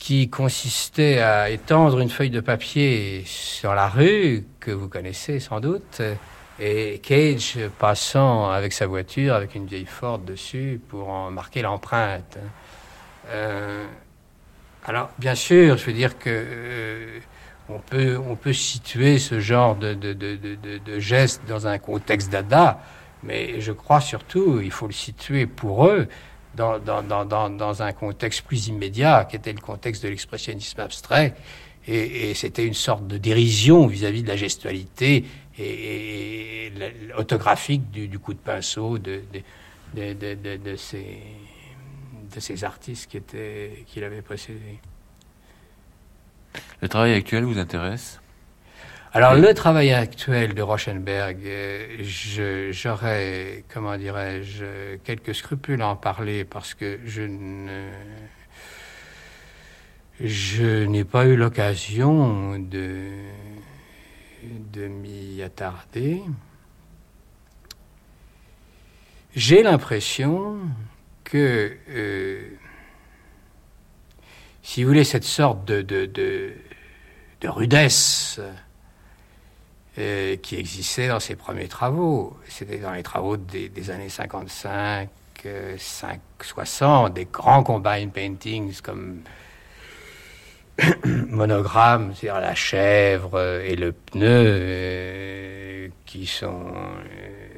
qui consistait à étendre une feuille de papier sur la rue, que vous connaissez sans doute, et Cage passant avec sa voiture, avec une vieille Ford dessus, pour en marquer l'empreinte. Euh, alors, bien sûr, je veux dire que euh, on peut, on peut situer ce genre de, de, de, de geste dans un contexte dada, mais je crois surtout, il faut le situer pour eux dans, un contexte plus immédiat, qui était le contexte de l'expressionnisme abstrait, et, c'était une sorte de dérision vis-à-vis de la gestualité et, et autographique du, coup de pinceau de, ces, ces artistes qui, qui l'avaient précédé. Le travail actuel vous intéresse? Alors le travail actuel de Rochenberg, euh, j'aurais, comment dirais-je, quelques scrupules à en parler parce que je ne, je n'ai pas eu l'occasion de, de m'y attarder. J'ai l'impression que euh, si vous voulez, cette sorte de, de, de, de rudesse euh, qui existait dans ses premiers travaux. C'était dans les travaux des, années 55, euh, 5, 60, des grands combine paintings comme monogramme, c'est-à-dire la chèvre et le pneu, euh, qui sont euh,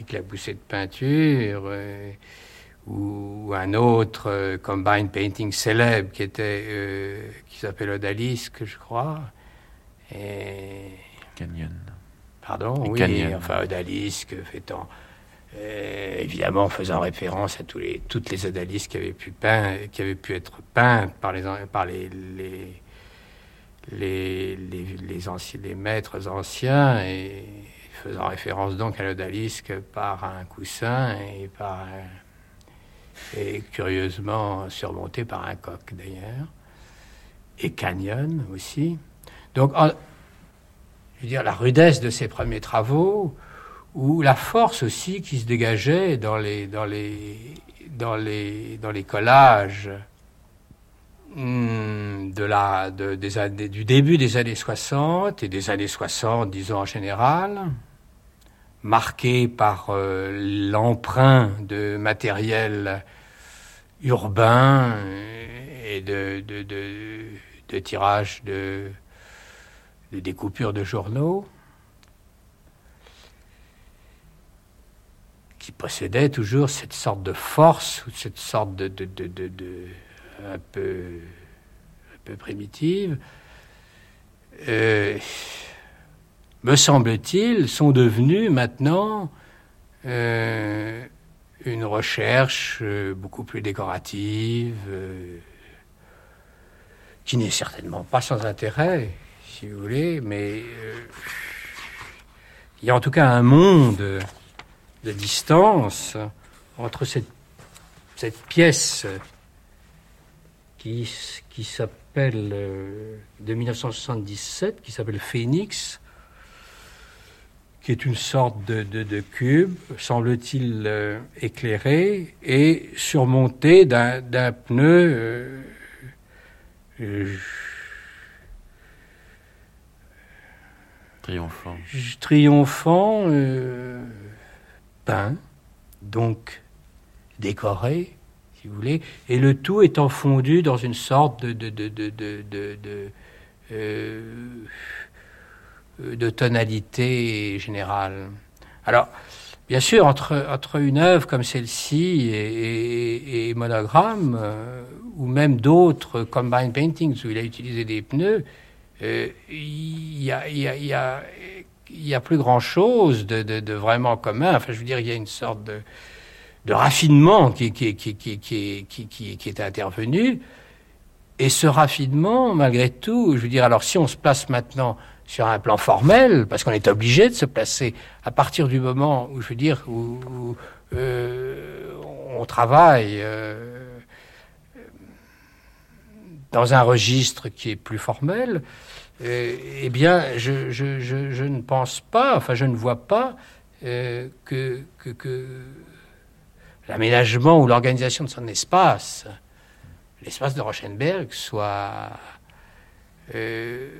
éclaboussés de peinture. Euh, ou un autre euh, combine painting célèbre qui était euh, qui s'appelle Odalisque, je crois. Et Canyon. Pardon, oui, enfin Odalisque faitant euh, évidemment faisant référence à tous les, toutes les odalisques qui avaient pu peindre, qui avaient pu être peintes par les par les, les les, les, anciens, les maîtres anciens, et faisant référence donc à l'odalisque par un coussin et par et curieusement surmonté par un coq d'ailleurs, et canyon aussi. Donc, je veux dire, la rudesse de ces premiers travaux, ou la force aussi qui se dégageait dans les, dans les, dans les, dans les collages hmm, de la, de, des années, du début des années 60 et des années 60, disons en général, marqués par euh, l'emprunt de matériel urbain et de, de, de tirage de, de découpures de journaux. qui possédait toujours cette sorte de force, ou cette sorte de, de, de, de un, peu, un primitive, euh, me semble-t-il, sont devenus maintenant euh, une recherche euh, beaucoup plus décorative, qui n'est certainement pas sans intérêt, si vous voulez, mais il y a en tout cas un monde de distance entre cette, pièce qui, qui s'appelle, euh, de 1977, qui s'appelle Phoenix, qui est une sorte de, cube, semble-t-il euh, éclairé, et surmonté d'un pneu euh, triomphant. Triomphant peint, donc décoré, si vous voulez, et le tout étant fondu dans une sorte de, de, de, euh, tonalité générale. Alors, bien sûr, entre, entre une œuvre comme celle-ci et, monogramme, euh, ou même d'autres combine paintings où il a utilisé des pneus, euh, il y, a, y, y, a, il n'y a plus grand-chose de, de, vraiment commun. Enfin, je veux dire, il y a une sorte de, de raffinement qui, qui, qui, qui, est intervenu. Et ce raffinement, malgré tout, je veux dire, alors si on se place maintenant sur un plan formel, parce qu'on est obligé de se placer à partir du moment où, je veux dire, où, où euh, on travaille euh, dans un registre qui est plus formel, euh, eh bien, je, ne pense pas, enfin, je ne vois pas euh, que, l'aménagement ou l'organisation de son espace, l'espace de Rochenberg, soit. Euh,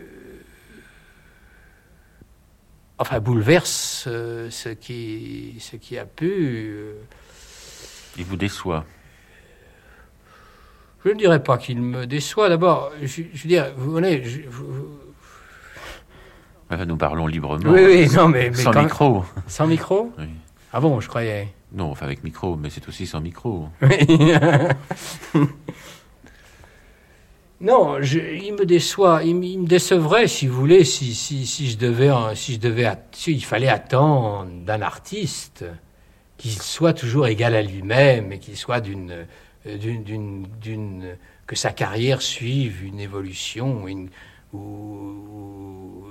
enfin, bouleverse ce, qui, ce qui a pu. Il vous déçoit je ne dirais pas qu'il me déçoit. D'abord, je, je, veux dire, vous voyez, je, vous, nous parlons librement. Oui, oui, non, mais, sans micro. Sans micro Oui. Ah bon, je croyais. Non, enfin avec micro, mais c'est aussi sans micro. non, je, il me déçoit, il, il, me décevrait, si vous voulez, si, si, si je devais, si je devais, s'il fallait attendre d'un artiste qu'il soit toujours égal à lui-même et qu'il soit d'une, d'une, d'une, que sa carrière suive une évolution, une, ou,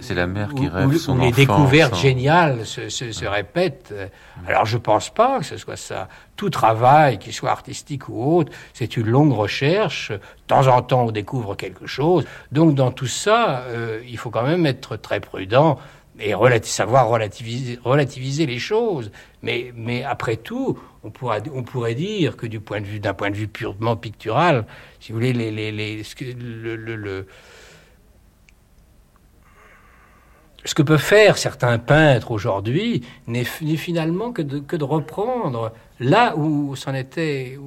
c'est la mère qui rêve son où enfant. les découvertes géniales se, se, se, répètent. Alors je pense pas que ce soit ça. Tout travail, qu'il soit artistique ou autre, c'est une longue recherche. De temps en temps, on découvre quelque chose. Donc dans tout ça, euh, il faut quand même être très prudent et relati savoir relativiser, relativiser les choses. Mais, mais après tout, on, pourra, on pourrait dire que du point de vue d'un point de vue purement pictural, ce que peuvent faire certains peintres aujourd'hui n'est finalement que de, reprendre là où s'en était,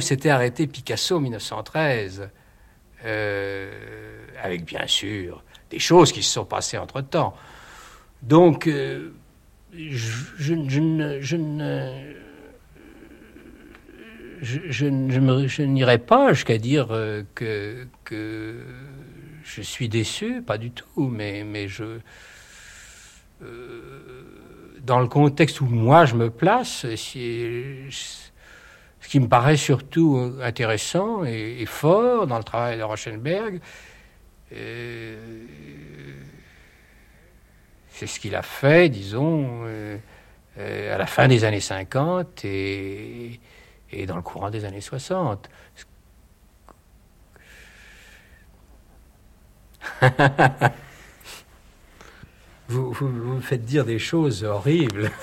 s'était arrêté Picasso en 1913, euh, avec bien sûr des choses qui se sont passées entre temps. Donc, euh, je, je, je, je, ne. Je, je, n'irai pas jusqu'à dire euh, que, je suis déçu, pas du tout, mais, mais je. Euh, dans le contexte où moi je me place, ce qui me paraît surtout intéressant et, fort dans le travail de Rochenberg, euh, c'est ce qu'il a fait, disons, euh, euh, à la fin des années 50 et, et dans le courant des années 60. vous, vous, vous me faites dire des choses horribles.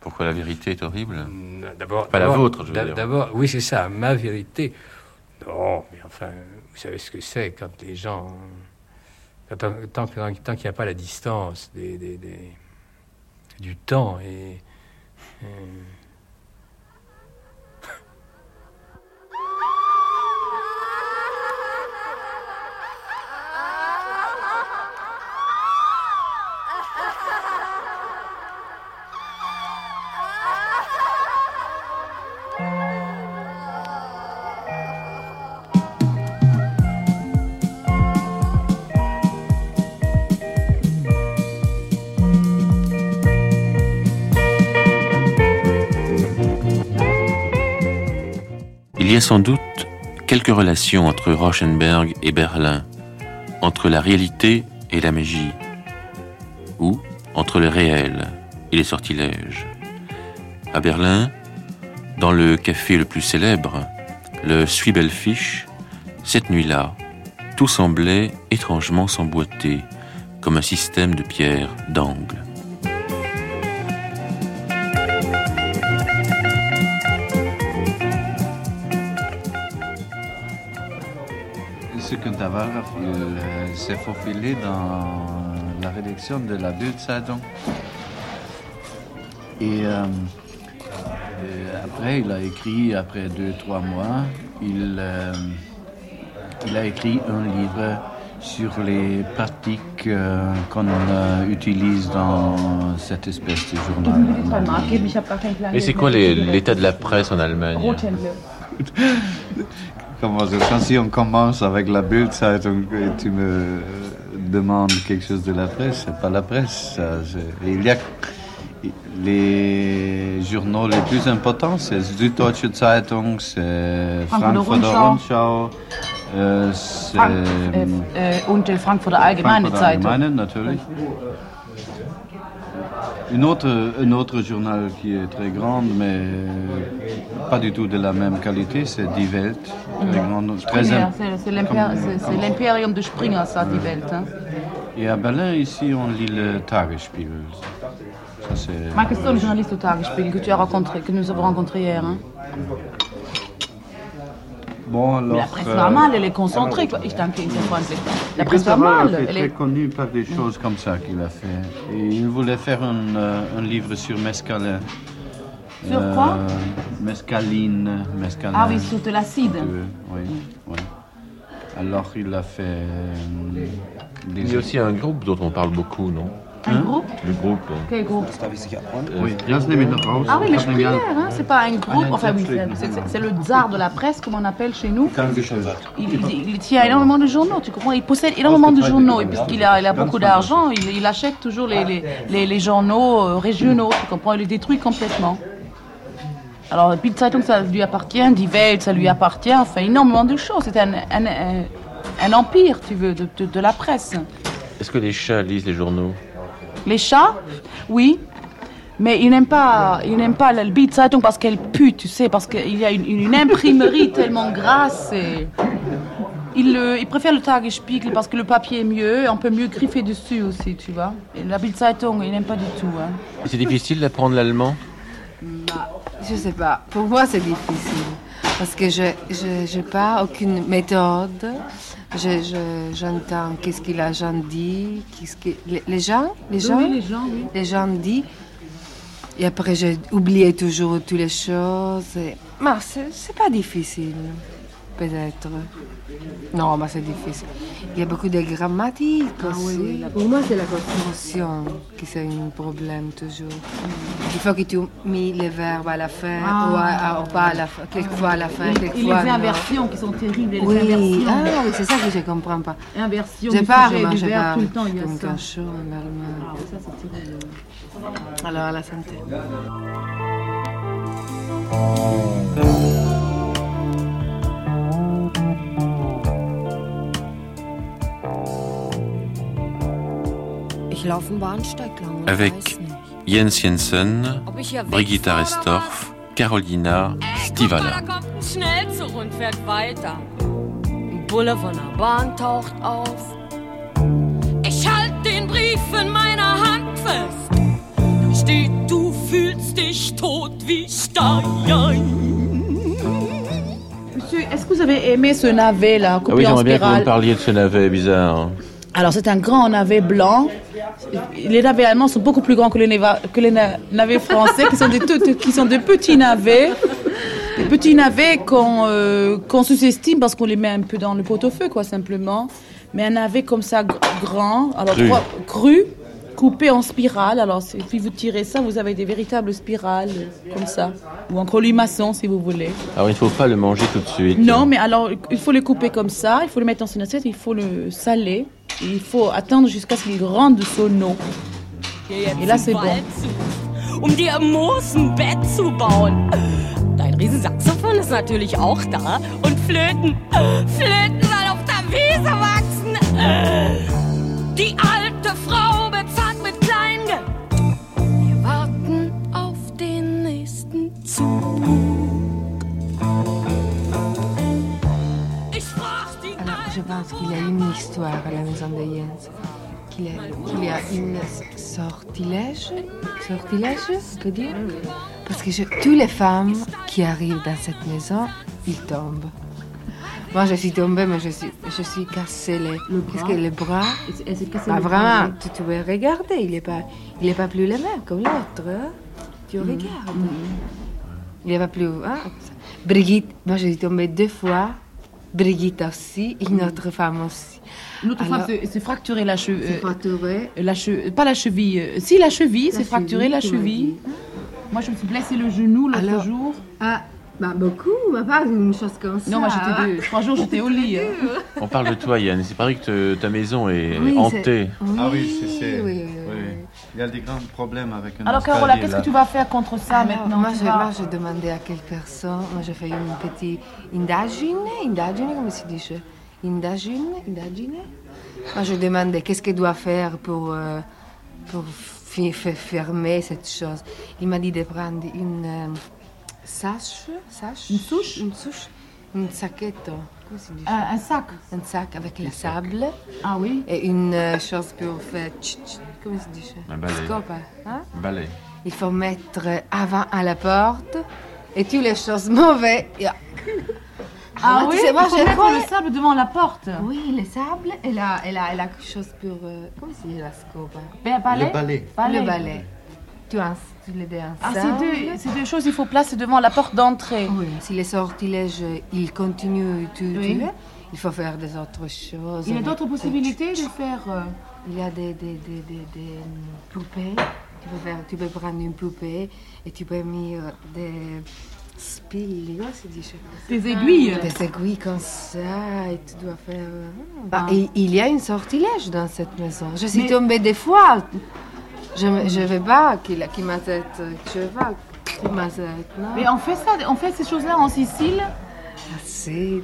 Pourquoi la vérité est horrible? D'abord, Pas la vôtre, je veux dire. D'abord, oui, c'est ça, ma vérité. Non, mais enfin, vous savez ce que c'est quand les gens. Tant tant tant qu'il n'y a pas la distance des, du temps et. et- sans doute quelques relations entre Rauschenberg et Berlin, entre la réalité et la magie, ou entre le réel et les sortilèges. À Berlin, dans le café le plus célèbre, le Zwiebelfisch, cette nuit-là, tout semblait étrangement s'emboîter, comme un système de pierres d'angle. Ce que il s'est faufilé dans la rédaction de la Bildzeitung. Et euh, euh, après, il a écrit, après deux, trois mois, il, euh, il a écrit un livre sur les pratiques euh, qu'on euh, utilise dans cette espèce de journal. Et c'est quoi les- l'état de la presse en Allemagne? Si on commence avec la Bildzeitung et tu me demandes quelque chose de la presse, c'est pas la presse. ça, il y a les journaux les plus importants, c'est Süddeutsche Zeitung, c'est Frankfurter Rundschau, euh, c'est Frank, äh, äh, und die Frankfurter Allgemeine Frankfurter Zeitung. Allgemeine, natürlich. Une autre, un autre journal qui est très grand, mais pas du tout de la même qualité, c'est Die Welt. Im- c'est- c'est l'impér- c'est- c'est l'impérium de Springer, ça, die Welt. Hein. Et à Berlin, ici, on lit le Tagesspiegel. Ça, Marc Stone, le journaliste au Tagesspiegel que tu as rencontré, que nous avons rencontré hier. Hein. Bon, alors, Mais la presse euh, normale, elle est concentrée. Quoi. Ihnen sehr freundlich. La presse normale, est elle très est... connu par des choses comme ça qu'il a fait. Et il voulait faire un, euh, un livre sur mescalin. Sur quoi Mescaline, mescalin. Ah oui, sur de l'acide. Euh, Oui, oui. Alors il a fait euh, des... Il y a aussi un groupe dont on parle beaucoup, non? Un groupe Le groupe. Quel groupe Oui, das nehme ich noch raus. Ah oui, mais ein- hein, c'est pas un groupe. Enfin oui, c'est- le tsar de la presse, comme on appelle chez nous. Il, il- il tient énormément de journaux, tu comprends Il possède énormément de journaux et puisqu'il a, il a beaucoup d'argent, il, il achète toujours les, les, les, les journaux euh, régionaux, tu comprends Il les détruit complètement. Alors, Bild Zeitung, ça lui appartient, Die Welt, ça lui appartient, enfin énormément de choses. C'est un, un, un, un empire, tu veux, de, de, de la presse. Est-ce que les chats lisent les journaux? Les chats, oui. Mais il n'aime pas, il n'aime pas Zeitung parce qu'elle pue, tu sais, parce qu'il y a une, une imprimerie tellement grasse. Et il, le- il préfère le Tagesspiegel parce que le papier est mieux, on peut mieux griffer dessus aussi, tu vois. Et la Bild Zeitung, il n'aime pas du tout. hein. C'est difficile d'apprendre l'allemand? Je sais pas. Pour moi, c'est difficile. Parce que je je j'ai pas aucune méthode. Je, je, j'entends qu'est-ce que les gens disent, qu'est-ce que les, les gens, les gens, Oui, les gens, oui. les gens disent. Et après, j'ai oublié toujours toutes les choses. Mais c'est, c'est pas difficile, peut-être. Non, mais c'est difficile. Il y a beaucoup de grammatique aussi. Pour moi, c'est la construction qui c'est un problème toujours. Il faut que tu mets les verbes à la fin Ah. ou, à, ou pas à la fin, quelquefois à la fin, Et, et quelquefois les non. inversions qui sont terribles, les Oui, inversions. ah, oui, c'est ça que je comprends pas. Inversion Je parle, du je parle tout le temps, il y a comme ça. cachot en allemand. Ah, ça, c'est terrible. Alors, à la santé. Avec. Jens Jensen, Brigitta wegfahre Restorff, Carolina Stivala. Da kommt ein Schnellzug und fährt weiter. Ein Bulle von der Bahn taucht auf. Ich halt den Brief in meiner Hand fest. Da steht, du fühlst dich tot wie Stein. Monsieur, est-ce que vous avez aimé ce navet là, Ah oui, en j'aimerais bien que vous me parliez de ce navet bizarre. Alors c'est un grand navet blanc. Les navets allemands sont beaucoup plus grands que les, neva- que les na- navets français, qui sont, des, tout- qui sont de petits navets. Des petits navets qu'on euh, qu'on sous-estime parce qu'on les met un peu dans le pot-au-feu, quoi, simplement. Mais un navet comme ça, gr- grand, alors Cru. trois- cru, coupé en spirale. Alors si puis vous tirez ça, vous avez des véritables spirales, comme ça. Ou en colimaçon, si vous voulez. Alors il ne faut pas le manger tout de suite. Non, mais alors il faut le couper comme ça, il faut le mettre dans une assiette, il faut le saler, et il faut attendre jusqu'à ce qu'il rentre de son eau. Et là, c'est bon. um dir im Moos ein Bett zu bauen. Dein Riesensaxophon ist natürlich auch da. Und Flöten. Flöten soll auf der Wiese wachsen. Die alte Frau bezahlt Pense qu'il y a une histoire à la maison de Jens. Qu'il y, a- a une sortilège. Sortilège, que dire? Parce que je- toutes les femmes qui arrivent dans cette maison, ils tombent. Moi, je suis tombée, mais je suis, je suis cassée les, Le parce bras? que le bras? Bah, le vraiment, tu, tu peux regarder, il n'est pas, il est pas plus le même comme l'autre. hein. Tu regardes. Il n'est pas plus. hein. Brigitte, moi je suis tombée deux fois. Brigitte aussi, une autre femme aussi. L'autre Alors- femme s'est- s'est fracturé la cheville. C'est fracturé. la che- pas la cheville. euh, si, la cheville, La c'est fracturé la cheville. Moi, je me suis blessé le genou l'autre jour. Ah, bah beaucoup, mais pas une chose comme ça. Non, moi, j'étais deux- trois jours, j'étais au lit. hein. On parle de toi, Yann. C'est pareil que te- ta maison est Oui, hantée. Ah oui, c'est. c'est- oui, oui, oui. Il y a des grands problèmes avec un Alors, Carola, qu'est-ce que tu vas faire contre ça Alors, maintenant moi, vas- j'ai demandé à quelques personnes, moi, j'ai fait une petite indagine, indagine, comment se dit Indagine, indagine? Moi, je demandais qu'est-ce qu'il doit faire pour, euh, pour fermer cette chose. Il m'a dit de prendre une euh, sache, sache, Une souche? Une souche, une saquette, Un, un sac. Un sac avec le sable Ah oui et une euh, chose pour faire, tch, tch, comment se dit ça Un balai. Scope, hein? Balai. Il faut mettre avant à la porte et toutes les choses mauvaises. Yeah. Ah Alors, oui? Sais, moi, j'ai le sable devant la porte. Oui, le sable et la, et la, et la chose pour. euh, comment se dit la scope hein? Ben, balai Le balai. Balai. Le balai. Tu, en, tu Ah, c'est deux, choses, il faut placer devant la porte d'entrée. Oui, si les sortilèges, ils continuent, Oui. il faut faire des autres choses. Il y a d'autres possibilités de faire. euh, Il y a des, des, des, des, hum, poupées. Tu peux, faire, tu peux prendre une poupée et tu peux mettre des spilles, dit Des aiguilles. Des aiguilles comme ça et tu dois faire... euh, Ah. et il y a une sortilège dans cette maison. Je suis Mais- tombée des fois. Je ne veux pas qu'il qu'il m'a tête, je veux pas qu'il m'a tête, non? Mais on fait ça, on fait ces choses-là en Sicile? C'est...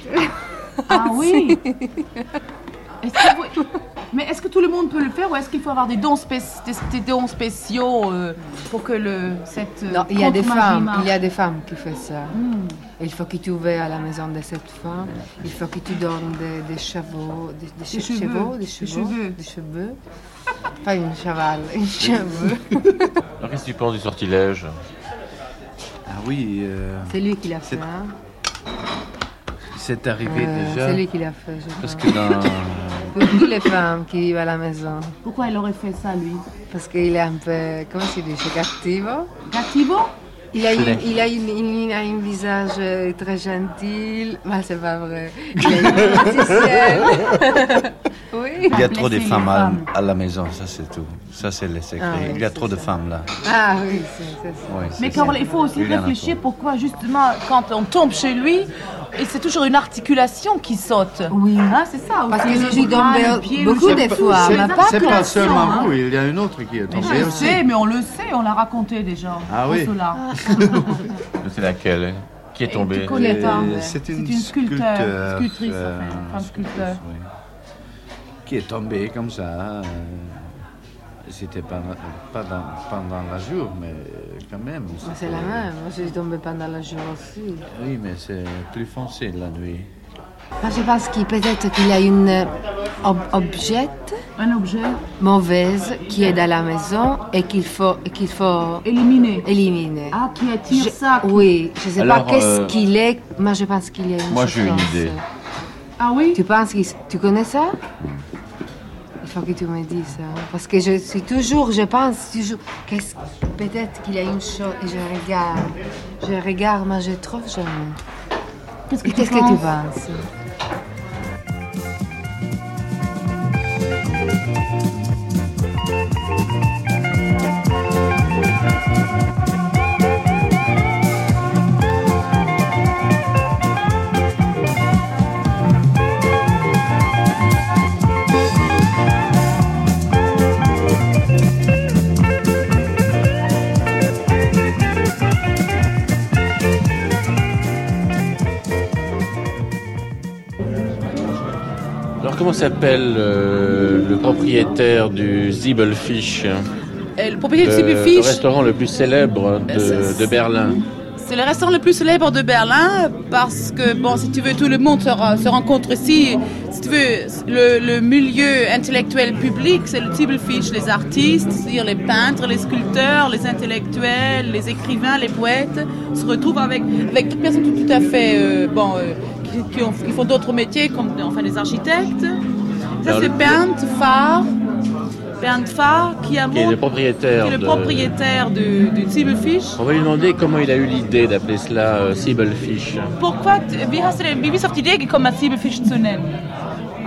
Ah oui. Est-ce que vous- Mais est-ce que tout le monde peut le faire ou est-ce qu'il faut avoir des dons, spéc- des, des dons spéciaux euh, pour que le cette euh, Non, il y a des femmes, il y a des femmes qui font ça. Hmm. Il faut que tu vas à la maison de cette femme. Il faut que tu donnes des, des chevaux, des, des che- cheveux, chevaux, des des chevaux, cheveux. des cheveux. Pas une cheval, une cheveux. Alors qu'est-ce que tu penses du sortilège? Ah oui, euh, C'est lui qui l'a fait. C'est- hein. c'est arrivé Euh, déjà. C'est lui qui l'a fait, je Parce que dans. Pour toutes les femmes qui vivent à la maison. Pourquoi il aurait fait ça lui? Parce qu'il est un peu, comment se dit, cattivo. Cattivo Il a, une, il, a une, il a un visage euh, très gentil. Mais c'est pas vrai. Il a une oui. Il y a trop de femmes à, la maison, ça c'est tout. Ça c'est le secret. Ah oui, Il y a trop de femmes là. Ah oui, c'est ça. Oui, Mais il faut aussi réfléchir pourquoi justement quand on tombe chez lui, et c'est toujours une articulation qui saute. Oui. Hein, c'est ça. Parce que je suis tombée beaucoup de fois, C'est mais pas C'est pas seulement hein. vous, il y a une autre qui est Mais tombée je aussi. sais, mais on le sait, on l'a raconté déjà. Ah oui. Ursula. C'est laquelle hein Qui est tombée. Euh, C'est une, C'est une sculpteur, sculpteur, sculptrice, euh, enfin, sculpteur. oui. Qui est tombée comme ça. euh, C'était pas, pas dans, pendant la jour, mais quand même. C'est la même. Moi, je suis tombée pendant la jour aussi. Oui, mais c'est plus foncé la nuit. Moi, je pense qu'il peut-être qu'il y a une euh, ob objet, Un objet mauvaise qui est dans la maison et qu'il faut qu'il faut Éliminer. éliminer. Ah, qui attire Je- ça. qui- Oui, je ne sais Alors, pas qu'est-ce euh, qu'il est. Moi, je pense qu'il y a une Moi, j'ai une idée. Ah oui? Tu penses que tu connais ça? Il faut que tu me dises ça. Parce que je suis toujours, je pense toujours, qu'est-ce peut-être qu'il y a une chose et je regarde. Je regarde, mais je trouve jamais. Qu'est-ce que Qu'est-ce que tu penses? Comment s'appelle euh, le propriétaire du Zibelfisch Euh, Le propriétaire le, du le Fish, restaurant le plus célèbre Euh, de, Berlin. C'est le restaurant le plus célèbre de Berlin parce que, bon, si tu veux, tout le monde se, se rencontre ici. Si tu veux, le, le milieu intellectuel public, c'est le Zibelfisch, les artistes, c'est-à-dire les peintres, les sculpteurs, les intellectuels, les écrivains, les poètes, se retrouvent avec, avec des personnes tout, tout à fait, euh, bon, euh, qui, ont- qui font d'autres métiers, comme enfin les architectes. Ça, c'est Bernd Farr. Bernd Farr, qui, a qui est le propriétaire qui est le de- propriétaire du, du Zibelfisch. On va lui demander comment il a eu l'idée d'appeler cela euh, Zibelfisch. Pourquoi, wie hast du denn, wie bist du auf die Idee gekommen, das Zwiebelfisch zu nennen?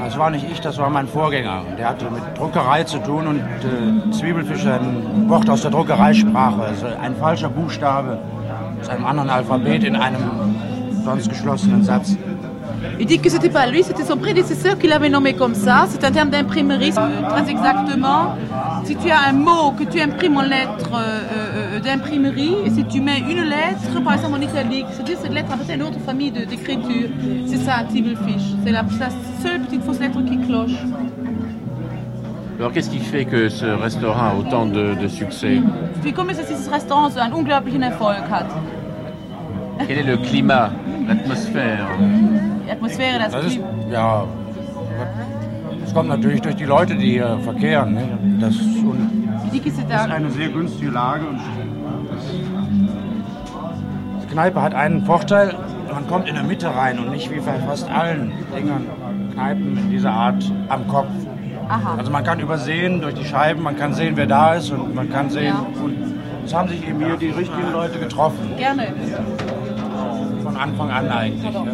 Das war nicht ich, das war mein Vorgänger. Der hatte mit Druckerei zu tun und äh, Zwiebelfisch ist ein Wort aus der Druckereisprache. Also ein falscher Buchstabe aus einem anderen Alphabet in einem sonst geschlossenen Satz. Il dit que c'était pas lui, c'était son prédécesseur qui l'avait nommé comme ça. C'est un terme d'imprimerie, euh, très exactement. Si tu as un mot que tu imprimes en lettres euh, euh, d'imprimerie, et si tu mets une lettre, par exemple en italique, c'est-à-dire cette lettre appartient à une autre famille d'écriture. C'est ça, un Zwiebelfisch. C'est la, la seule petite fausse lettre qui cloche. Alors qu'est-ce qui fait que ce restaurant a autant de, de succès? Wie kommt es, dass dieses Restaurant so einen unglaublichen Erfolg hat? Quel est le climat, l'atmosphère? Die Atmosphäre, das Das ist, Klima. ja, das kommt natürlich durch die Leute, die hier verkehren. Ne? Das, und Il dit que c'est das ist eine sehr günstige Lage. Die Kneipe hat einen Vorteil, man kommt in der Mitte rein und nicht wie bei fast allen Dingern, Kneipen dieser Art am Kopf. Aha. Also man kann übersehen durch die Scheiben, man kann sehen, wer da ist und man kann sehen. Ja. Und es haben sich eben hier die richtigen Leute getroffen. Gerne. Von Anfang an eigentlich. Ne?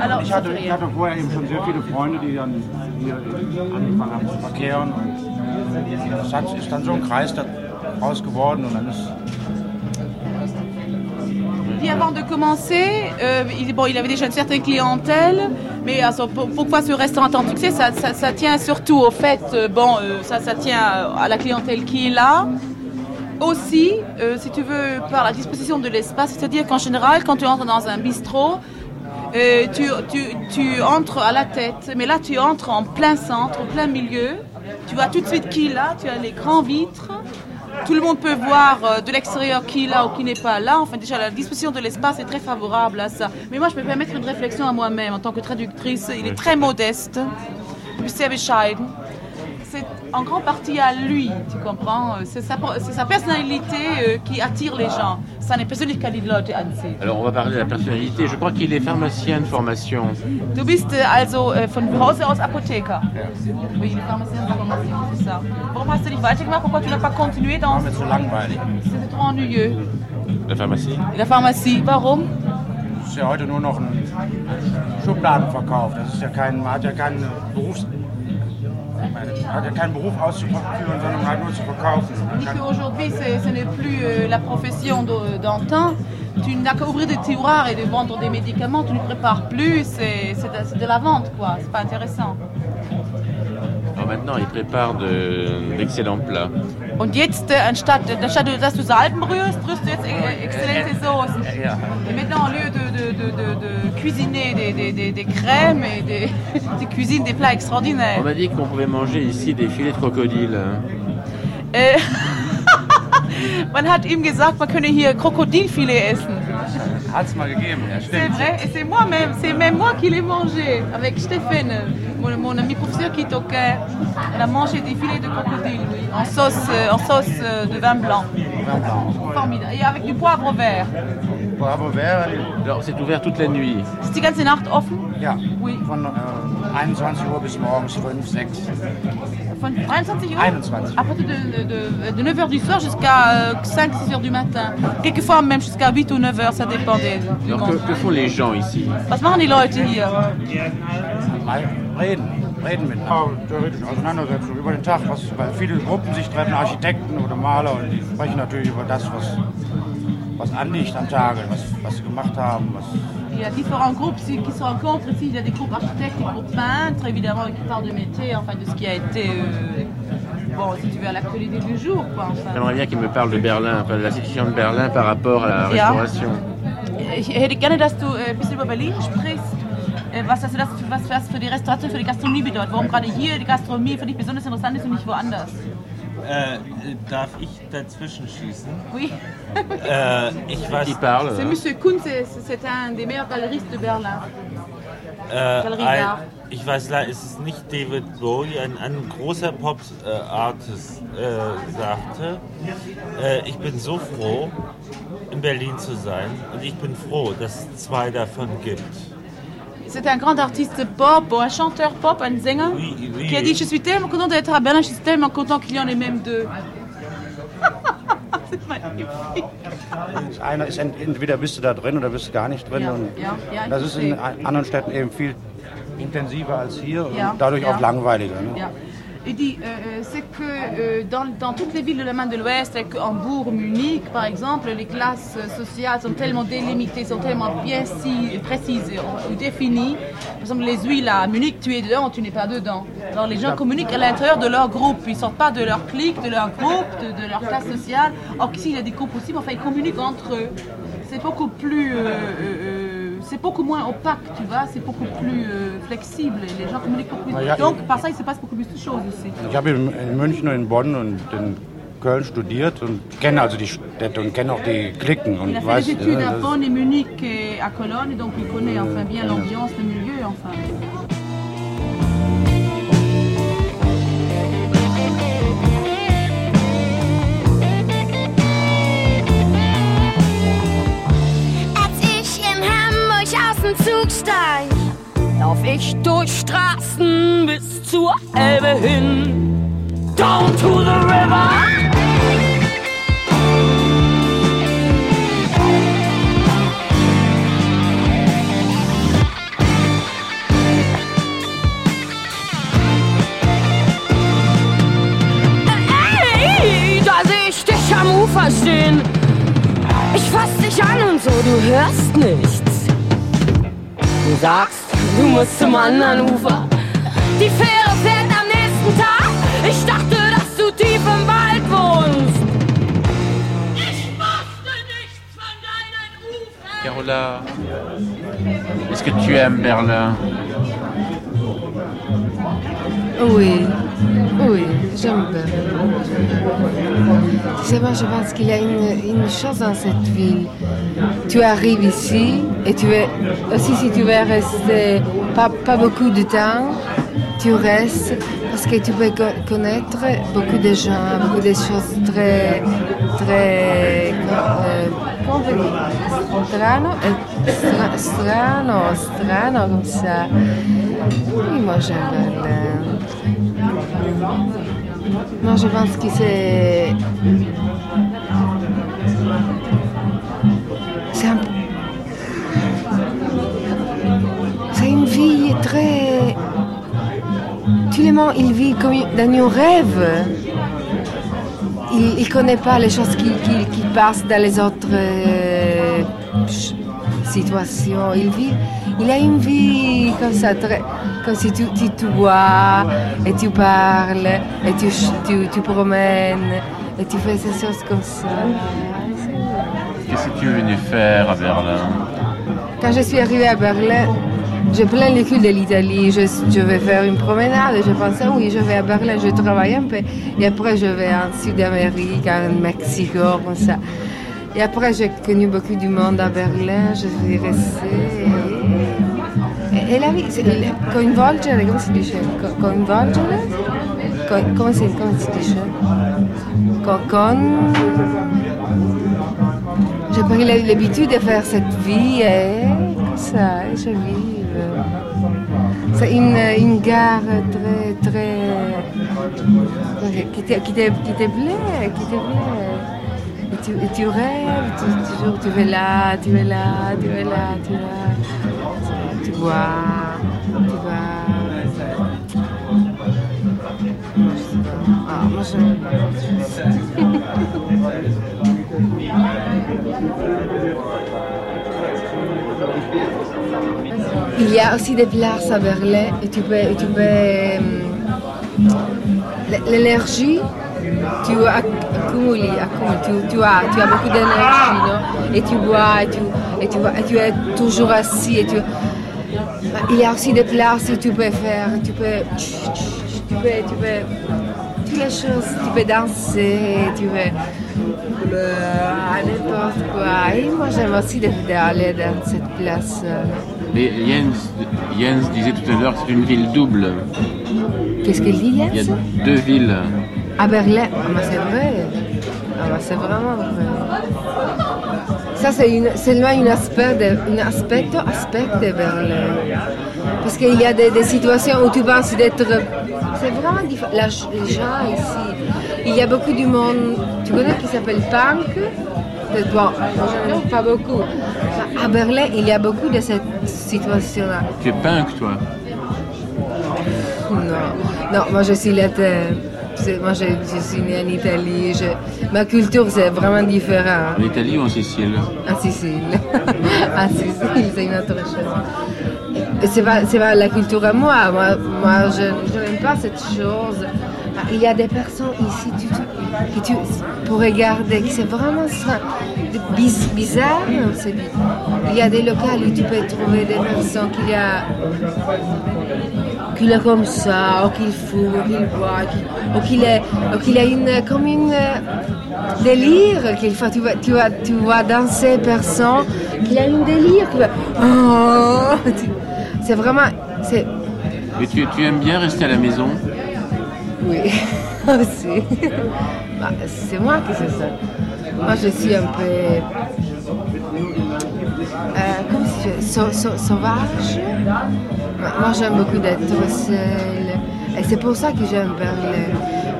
Alors, Ich hatte, ich hatte vorher eben schon sehr viele Freunde, die dann hier angefangen haben zu verkehren. Und das hat, ist dann so ein Kreis daraus geworden und dann ist Puis avant de commencer, euh, il, bon, il avait déjà une certaine clientèle, mais also, pour- pourquoi ce restaurant tant succès ça, ça- ça tient surtout au fait, euh, bon, euh, ça, ça tient à la clientèle qui est là. Aussi, euh, si tu veux, par la disposition de l'espace, c'est-à-dire qu'en général, quand tu entres dans un bistrot, euh, tu, tu- tu entres à la tête, mais là tu entres en plein centre, au plein milieu. Tu vois tout de suite qui est là, tu as les grands vitres. Tout le monde peut voir euh, de l'extérieur qui est là ou qui n'est pas là. Enfin, déjà, la disposition de l'espace est très favorable à ça. Mais moi, je peux permettre une réflexion à moi-même en tant que traductrice. Il est très modeste. C'est en grande partie à lui, tu comprends? C'est sa, c'est sa personnalité euh, qui attire les gens. Die Leute anzieht. Alors on va parler de la personnalité. Je crois qu'il est pharmacien de formation. Du bist äh, also von Hause aus Apotheker. Oui, le pharmacien, c'est pharmacien, c'est ça. Warum hast du nicht weitergemacht Pourquoi tu n'as pas continué dans... mir zu langweilig. C'était trop ennuyeux. La pharmacie? La pharmacie, warum? Ja heute nur noch ein Schubladenverkauf. Das ist ja kein, man hat ja keinen Berufs... Ich meine, man hat ja keinen Beruf auszuführen, sondern halt nur zu verkaufen. Man Dit kann- qu'aujourd'hui, c'est- ce n'est plus euh, la profession de- d'antan. Tu n'as qu'à ouvrir des tiroirs et de vendre des médicaments. Tu ne prépares plus. C'est de, la vente, quoi. C'est pas intéressant. Alors maintenant, il prépare de- d'excellents plats. Und jetzt, äh, anstatt, anstatt dass du Salben rührst, rührst du jetzt äh, exzellente Soßen. Ja. Et maintenant, au lieu de, de- de- de- de cuisiner des, des- des- des crèmes et des, tu cuisines des plats On extraordinaires. m'a dit qu'on pouvait manger ici des filets de crocodile. Äh, man hat ihm gesagt, man könne hier Krokodilfilet essen. Hat es mal gegeben, ja, C'est vrai, et c'est moi-même, c'est même moi qui l'ai mangé avec Stéphane, mon, mon ami professeur qui toquait. On a mangé des filets de crocodile, oui, en sauce, euh, en sauce euh, de vin blanc. Vin blanc. Formidable. Et avec du poivre vert. Bravo vert. Alors, c'est ouvert toute la nuit. Ist die ganze Nacht offen? Ja, Oui. von äh, 21 Uhr bis morgens 5, 6. Von 23 Uhr 21. À partir de, de, de 9h du soir jusqu'à 5-6h du matin. Quelquefois même jusqu'à 8 ou 9h, ça dépend des, du monde. que, que font les gens ici Was machen die Leute hier? Reden, reden miteinander. Theoretisch auseinandersetzen über den Tag, was, weil viele Gruppen sich treffen, Architekten oder Maler und die sprechen natürlich über das, was, was anliegt am Tage, was, was sie gemacht haben. Was, Il y a différents groupes qui se rencontrent ici. Il y a des groupes architectes, des groupes peintres, évidemment, qui parlent de métier, enfin de ce qui a été, euh, bon, si tu veux, à l'actualité du jour, quoi. Enfin. J'aimerais bien qu'ils me parlent de Berlin, enfin, de la situation de Berlin par rapport à la restauration. Ich hätte gerne, dass du ein bisschen über Berlin sprichst. Was, also das, was, was für die Restauration, für die Gastronomie bedeutet? Warum gerade hier die Gastronomie für dich besonders interessant ist und nicht woanders? Äh, darf ich dazwischen schießen? Oui. Äh, ich weiß. Qui parle C'est Monsieur Kuhn, c'est un des meilleurs galeristes de Berlin. Äh, Galerie ein, ich weiß leider, es ist nicht David Bowie, ein, ein großer Pop-Artist äh, sagte, äh, ich bin so froh, in Berlin zu sein und ich bin froh, dass es zwei davon gibt. C'est un grand artiste pop, un chanteur pop, un Sänger, Oui, oui, qui a dit Je suis tellement content d'être à Berlin, je suis tellement content qu'il y en ait même deux. einer ist ent- entweder bist du da drin oder bist du gar nicht drin. Ja, und ja, ja, das ist in anderen Städten eben viel intensiver als hier Ja, und dadurch ja. auch langweiliger. Ne? Il dit, euh, euh, c'est que euh, dans, dans toutes les villes de la main de l'Ouest, que Hambourg, Munich par exemple, les classes sociales sont tellement délimitées, sont tellement bien si, précises ou définies. Par exemple, les huiles à Munich, tu es dedans, tu n'es pas dedans. Alors les gens communiquent à l'intérieur de leur groupe, ils ne sortent pas de leur clique, de leur groupe, de, de leur classe sociale. Or qu'ici, il y a des groupes aussi, mais enfin, ils communiquent entre eux. C'est beaucoup plus... euh, c'est beaucoup moins opaque, tu vois, c'est beaucoup plus euh, flexible. Les gens communiquent beaucoup plus. Ja, Donc, par ça, il se passe beaucoup plus de choses aussi. Ich habe in, in München und in Bonn und in Köln studiert und kenne also die Städte und kenne auch die und Il a fait weiß, des études à Bonn et Munich et à Cologne, donc il connaît enfin bien l'ambiance, le milieu, enfin. Hamburg aus dem Zug steig, lauf ich durch Straßen bis zur Elbe hin. Down to the river. Ey, da seh ich dich am Ufer stehen. Ich fass dich an und so, du hörst nichts. Du sagst, du musst zum anderen Ufer. Die Fähre fährt am nächsten Tag. Ich dachte, dass du tief im Wald wohnst. Carola, est-ce que tu aimes Berlin Oui, oui, j'aime bien. Tu sais, moi, je pense qu'il y a une, une chose dans cette ville. Tu arrives ici et tu es, aussi si tu veux rester pas, pas beaucoup de temps, tu restes parce que tu peux co- connaître beaucoup de gens, beaucoup de choses très, très, euh, strano, stra- strano, strano comme ça. Oui, moi j'aime Berlin. Moi je pense que c'est. C'est un- une vie très. Tout le monde, il vit comme dans un rêve. Il ne connaît pas les choses qui, passent dans les autres euh, situations. Il, vit, il a une vie comme ça, très, comme si tu, tu, tu bois et tu parles et tu, tu, tu promènes et tu fais ces choses comme ça. Qu'est-ce que tu es venu faire à Berlin? Quand je suis arrivée à Berlin, j'ai plein les culs de l'Italie. Je, je, vais faire une promenade. Je pensais, oui, je vais à Berlin, je travaille un peu. Et après, je vais en Sud-Amérique, en Mexique, comme ça. Et après, j'ai connu beaucoup du monde à Berlin. Je suis restée. Et la c'est coinvolgere, come si dice? Co- Coinvolgere? Co- come, si, come si dice? Con, con... J'ai pris l'habitude de faire cette vie et ça, et je vis. C'est une, une gare très, très. qui te, qui qui te plaît, qui te plaît? Et tu, et tu rêves, tu, toujours tu es là, tu es là, tu es là, tu es là. Tu vois, tu vas. Ah, moi Il y a aussi des places à Berlin et tu peux, tu peux euh, l'énergie, tu accumules tu, tu, as, tu as beaucoup d'énergie, non? Et tu bois et tu, et tu, et tu es toujours assis et tu, il y a aussi des places où tu peux faire, tu peux, tu peux, tu peux, toutes les choses, tu peux danser, tu peux, n'importe quoi. Et moi j'aime aussi d'aller dans cette place. Mais Jens, Jens disait tout à l'heure que c'est une ville double. Qu'est-ce qu'il dit Jens? Il y a deux villes. À Berlin, ah, bah, c'est vrai. Ah, bah, c'est vraiment vrai. Ça, c'est une, seulement un aspect de, un aspect, aspect de Berlin. Parce qu'il y a des, des, situations où tu penses d'être. C'est vraiment différent. La, les gens ici, il y a beaucoup du monde. Tu connais qui s'appelle punk? Bon, non, pas beaucoup. À Berlin, il y a beaucoup de cette situation-là. Tu es punk, toi? Non, non, moi je suis latin. Moi, je, je, suis née en Italie. Je, ma culture, c'est vraiment différent. En Italie ou en Sicile? En Sicile. en Sicile, c'est une autre chose. C'est pas, pas la culture à moi. Moi, moi je n'aime pas cette chose. Il y a des personnes ici tu, tu, que tu, pour regarder, c'est vraiment ça, biz, bizarre. Il y a des locales où tu peux trouver des personnes qu'il y a qu'il est comme ça, ou qu'il fume, ou qu'il boit, ou qu'il est, ou qu'il a une, comme une délire qu'il faut, tu vois, tu vois, tu vois danser personne, qu'il a une délire, oh, c'est vraiment, c'est. Mais tu, tu aimes bien rester à la maison? Oui, aussi. bah, c'est moi qui sais ça. Moi, je suis un peu. Euh, comme si je, sau, sau, sauvage. Moi, j'aime beaucoup d'être seule. Et c'est pour ça que j'aime Berlin.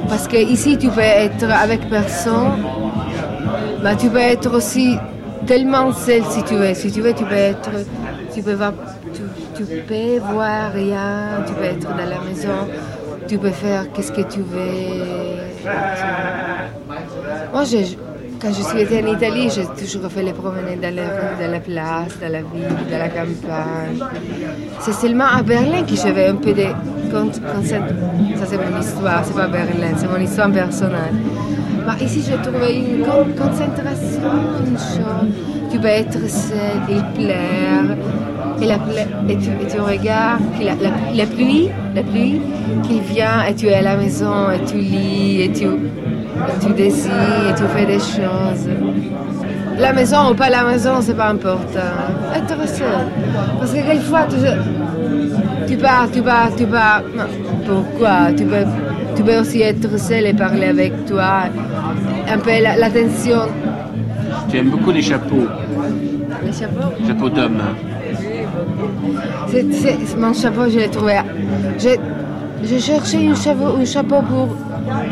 Parce que ici, tu peux être avec personne, mais tu peux être aussi tellement seul si tu veux. Si tu veux, tu peux être, tu peux voir, tu, tu peux voir rien, tu peux être dans la maison, tu peux faire qu'est-ce que tu veux. Moi, je, quand je suis été en Italie, j'ai toujours fait les promenades dans dans la place, dans la ville, dans la campagne. C'est seulement à Berlin que j'avais un peu de. Ça, c'est mon histoire, c'est pas Berlin, c'est mon histoire personnelle. Mais ici, j'ai trouvé une concentration, une chose. Tu peux être seul, il plaire. Et, la, et, tu, et regardes la, la, la, pluie, la pluie qui vient et tu es à la maison et tu lis et tu, tu et tu fais des choses. La maison ou pas la maison, c'est pas important. Être seul. Parce que quelquefois, tu, tu pars, tu pars, tu pars. Pourquoi? Tu peux, tu peux aussi être seul et parler avec toi. Un peu l'attention. La tu aimes beaucoup les chapeaux. Les chapeaux? Chapeaux d'homme. C'est, mon chapeau, je l'ai trouvé. J'ai, je cherchais un chapeau, un chapeau pour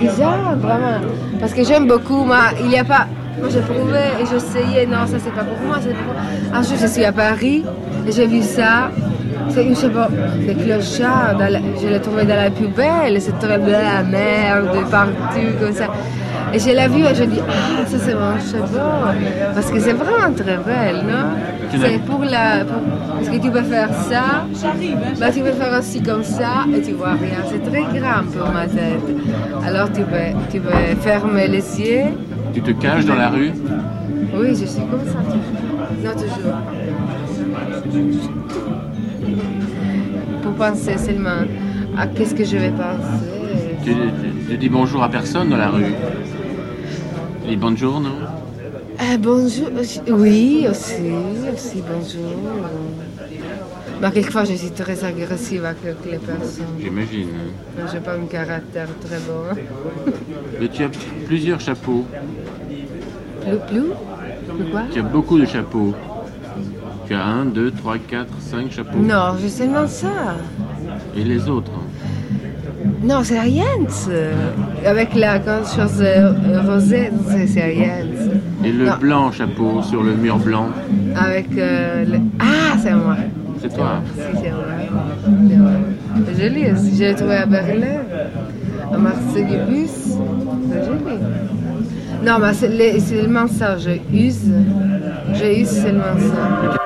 10 ans, vraiment. Parce que j'aime beaucoup, mais il n'y a pas. Moi, j'ai prouvé et j'essayais, non, ça c'est pas pour moi, c'est pour. Un jour, je suis à Paris et j'ai vu ça. C'est une chapeau de clochard, la, je l'ai trouvé dans la poubelle, c'est très bien, la merde, partout, comme ça. Et je l'ai vu et je dis, ah, ça c'est mon chapeau. Parce que c'est vraiment très belle, non? C'est pour la. Pour, parce que tu peux faire ça, bah, tu peux faire aussi comme ça et tu vois rien. C'est très grand pour ma tête. Alors tu peux, tu peux fermer les yeux. Tu te caches dans la rue? Oui, je suis comme ça toujours. Non, toujours. pour penser seulement à qu'est-ce que je vais penser. Tu, tu- tu dis bonjour à personne dans la rue? Les bonjour, non Ah, bonjour. Oui, aussi, aussi, bonjour. Mais quelquefois, je suis très agressive avec les personnes. J'imagine. Je n'ai pas un caractère très bon. Mais tu as plusieurs chapeaux. Plus, plus Plus quoi? Tu as beaucoup de chapeaux. Tu as un, deux, trois, quatre, cinq chapeaux. Non, j'ai seulement ça. Et les autres? Non, c'est rien. Avec la grande chose euh, rosée, c'est rien. Et le Non. blanc chapeau sur le mur blanc, Avec euh, le... Ah, c'est moi. c'est toi. Si, c'est moi. C'est moi. C'est joli aussi. Je l'ai trouvé à Berlin, à Marseille du bus. C'est joli. Non, mais c'est seulement ça. Je use. Je use seulement ça.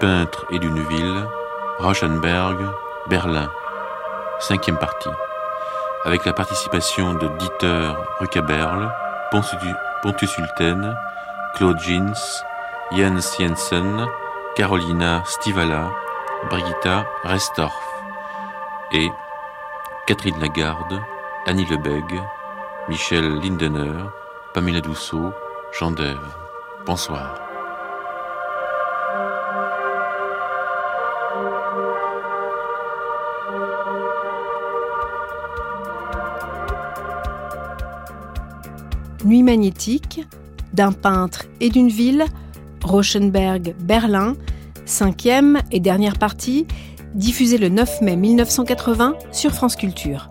Peintre et d'une ville, Rauschenberg, Berlin. Cinquième partie. Avec la participation de Dieter Ruckaberl, Pontus Hulten, Claude Jins, Jens Jensen, Carolina Stivala, Brigitta Restorff et Catherine Lagarde, Annie Lebeg, Michel Lindener, Pamela Dousseau, Jean Dève. Bonsoir. Nuit magnétique, d'un peintre et d'une ville, Rauschenberg, Berlin, cinquième et dernière partie, diffusée le 9 mai 1980 sur France Culture.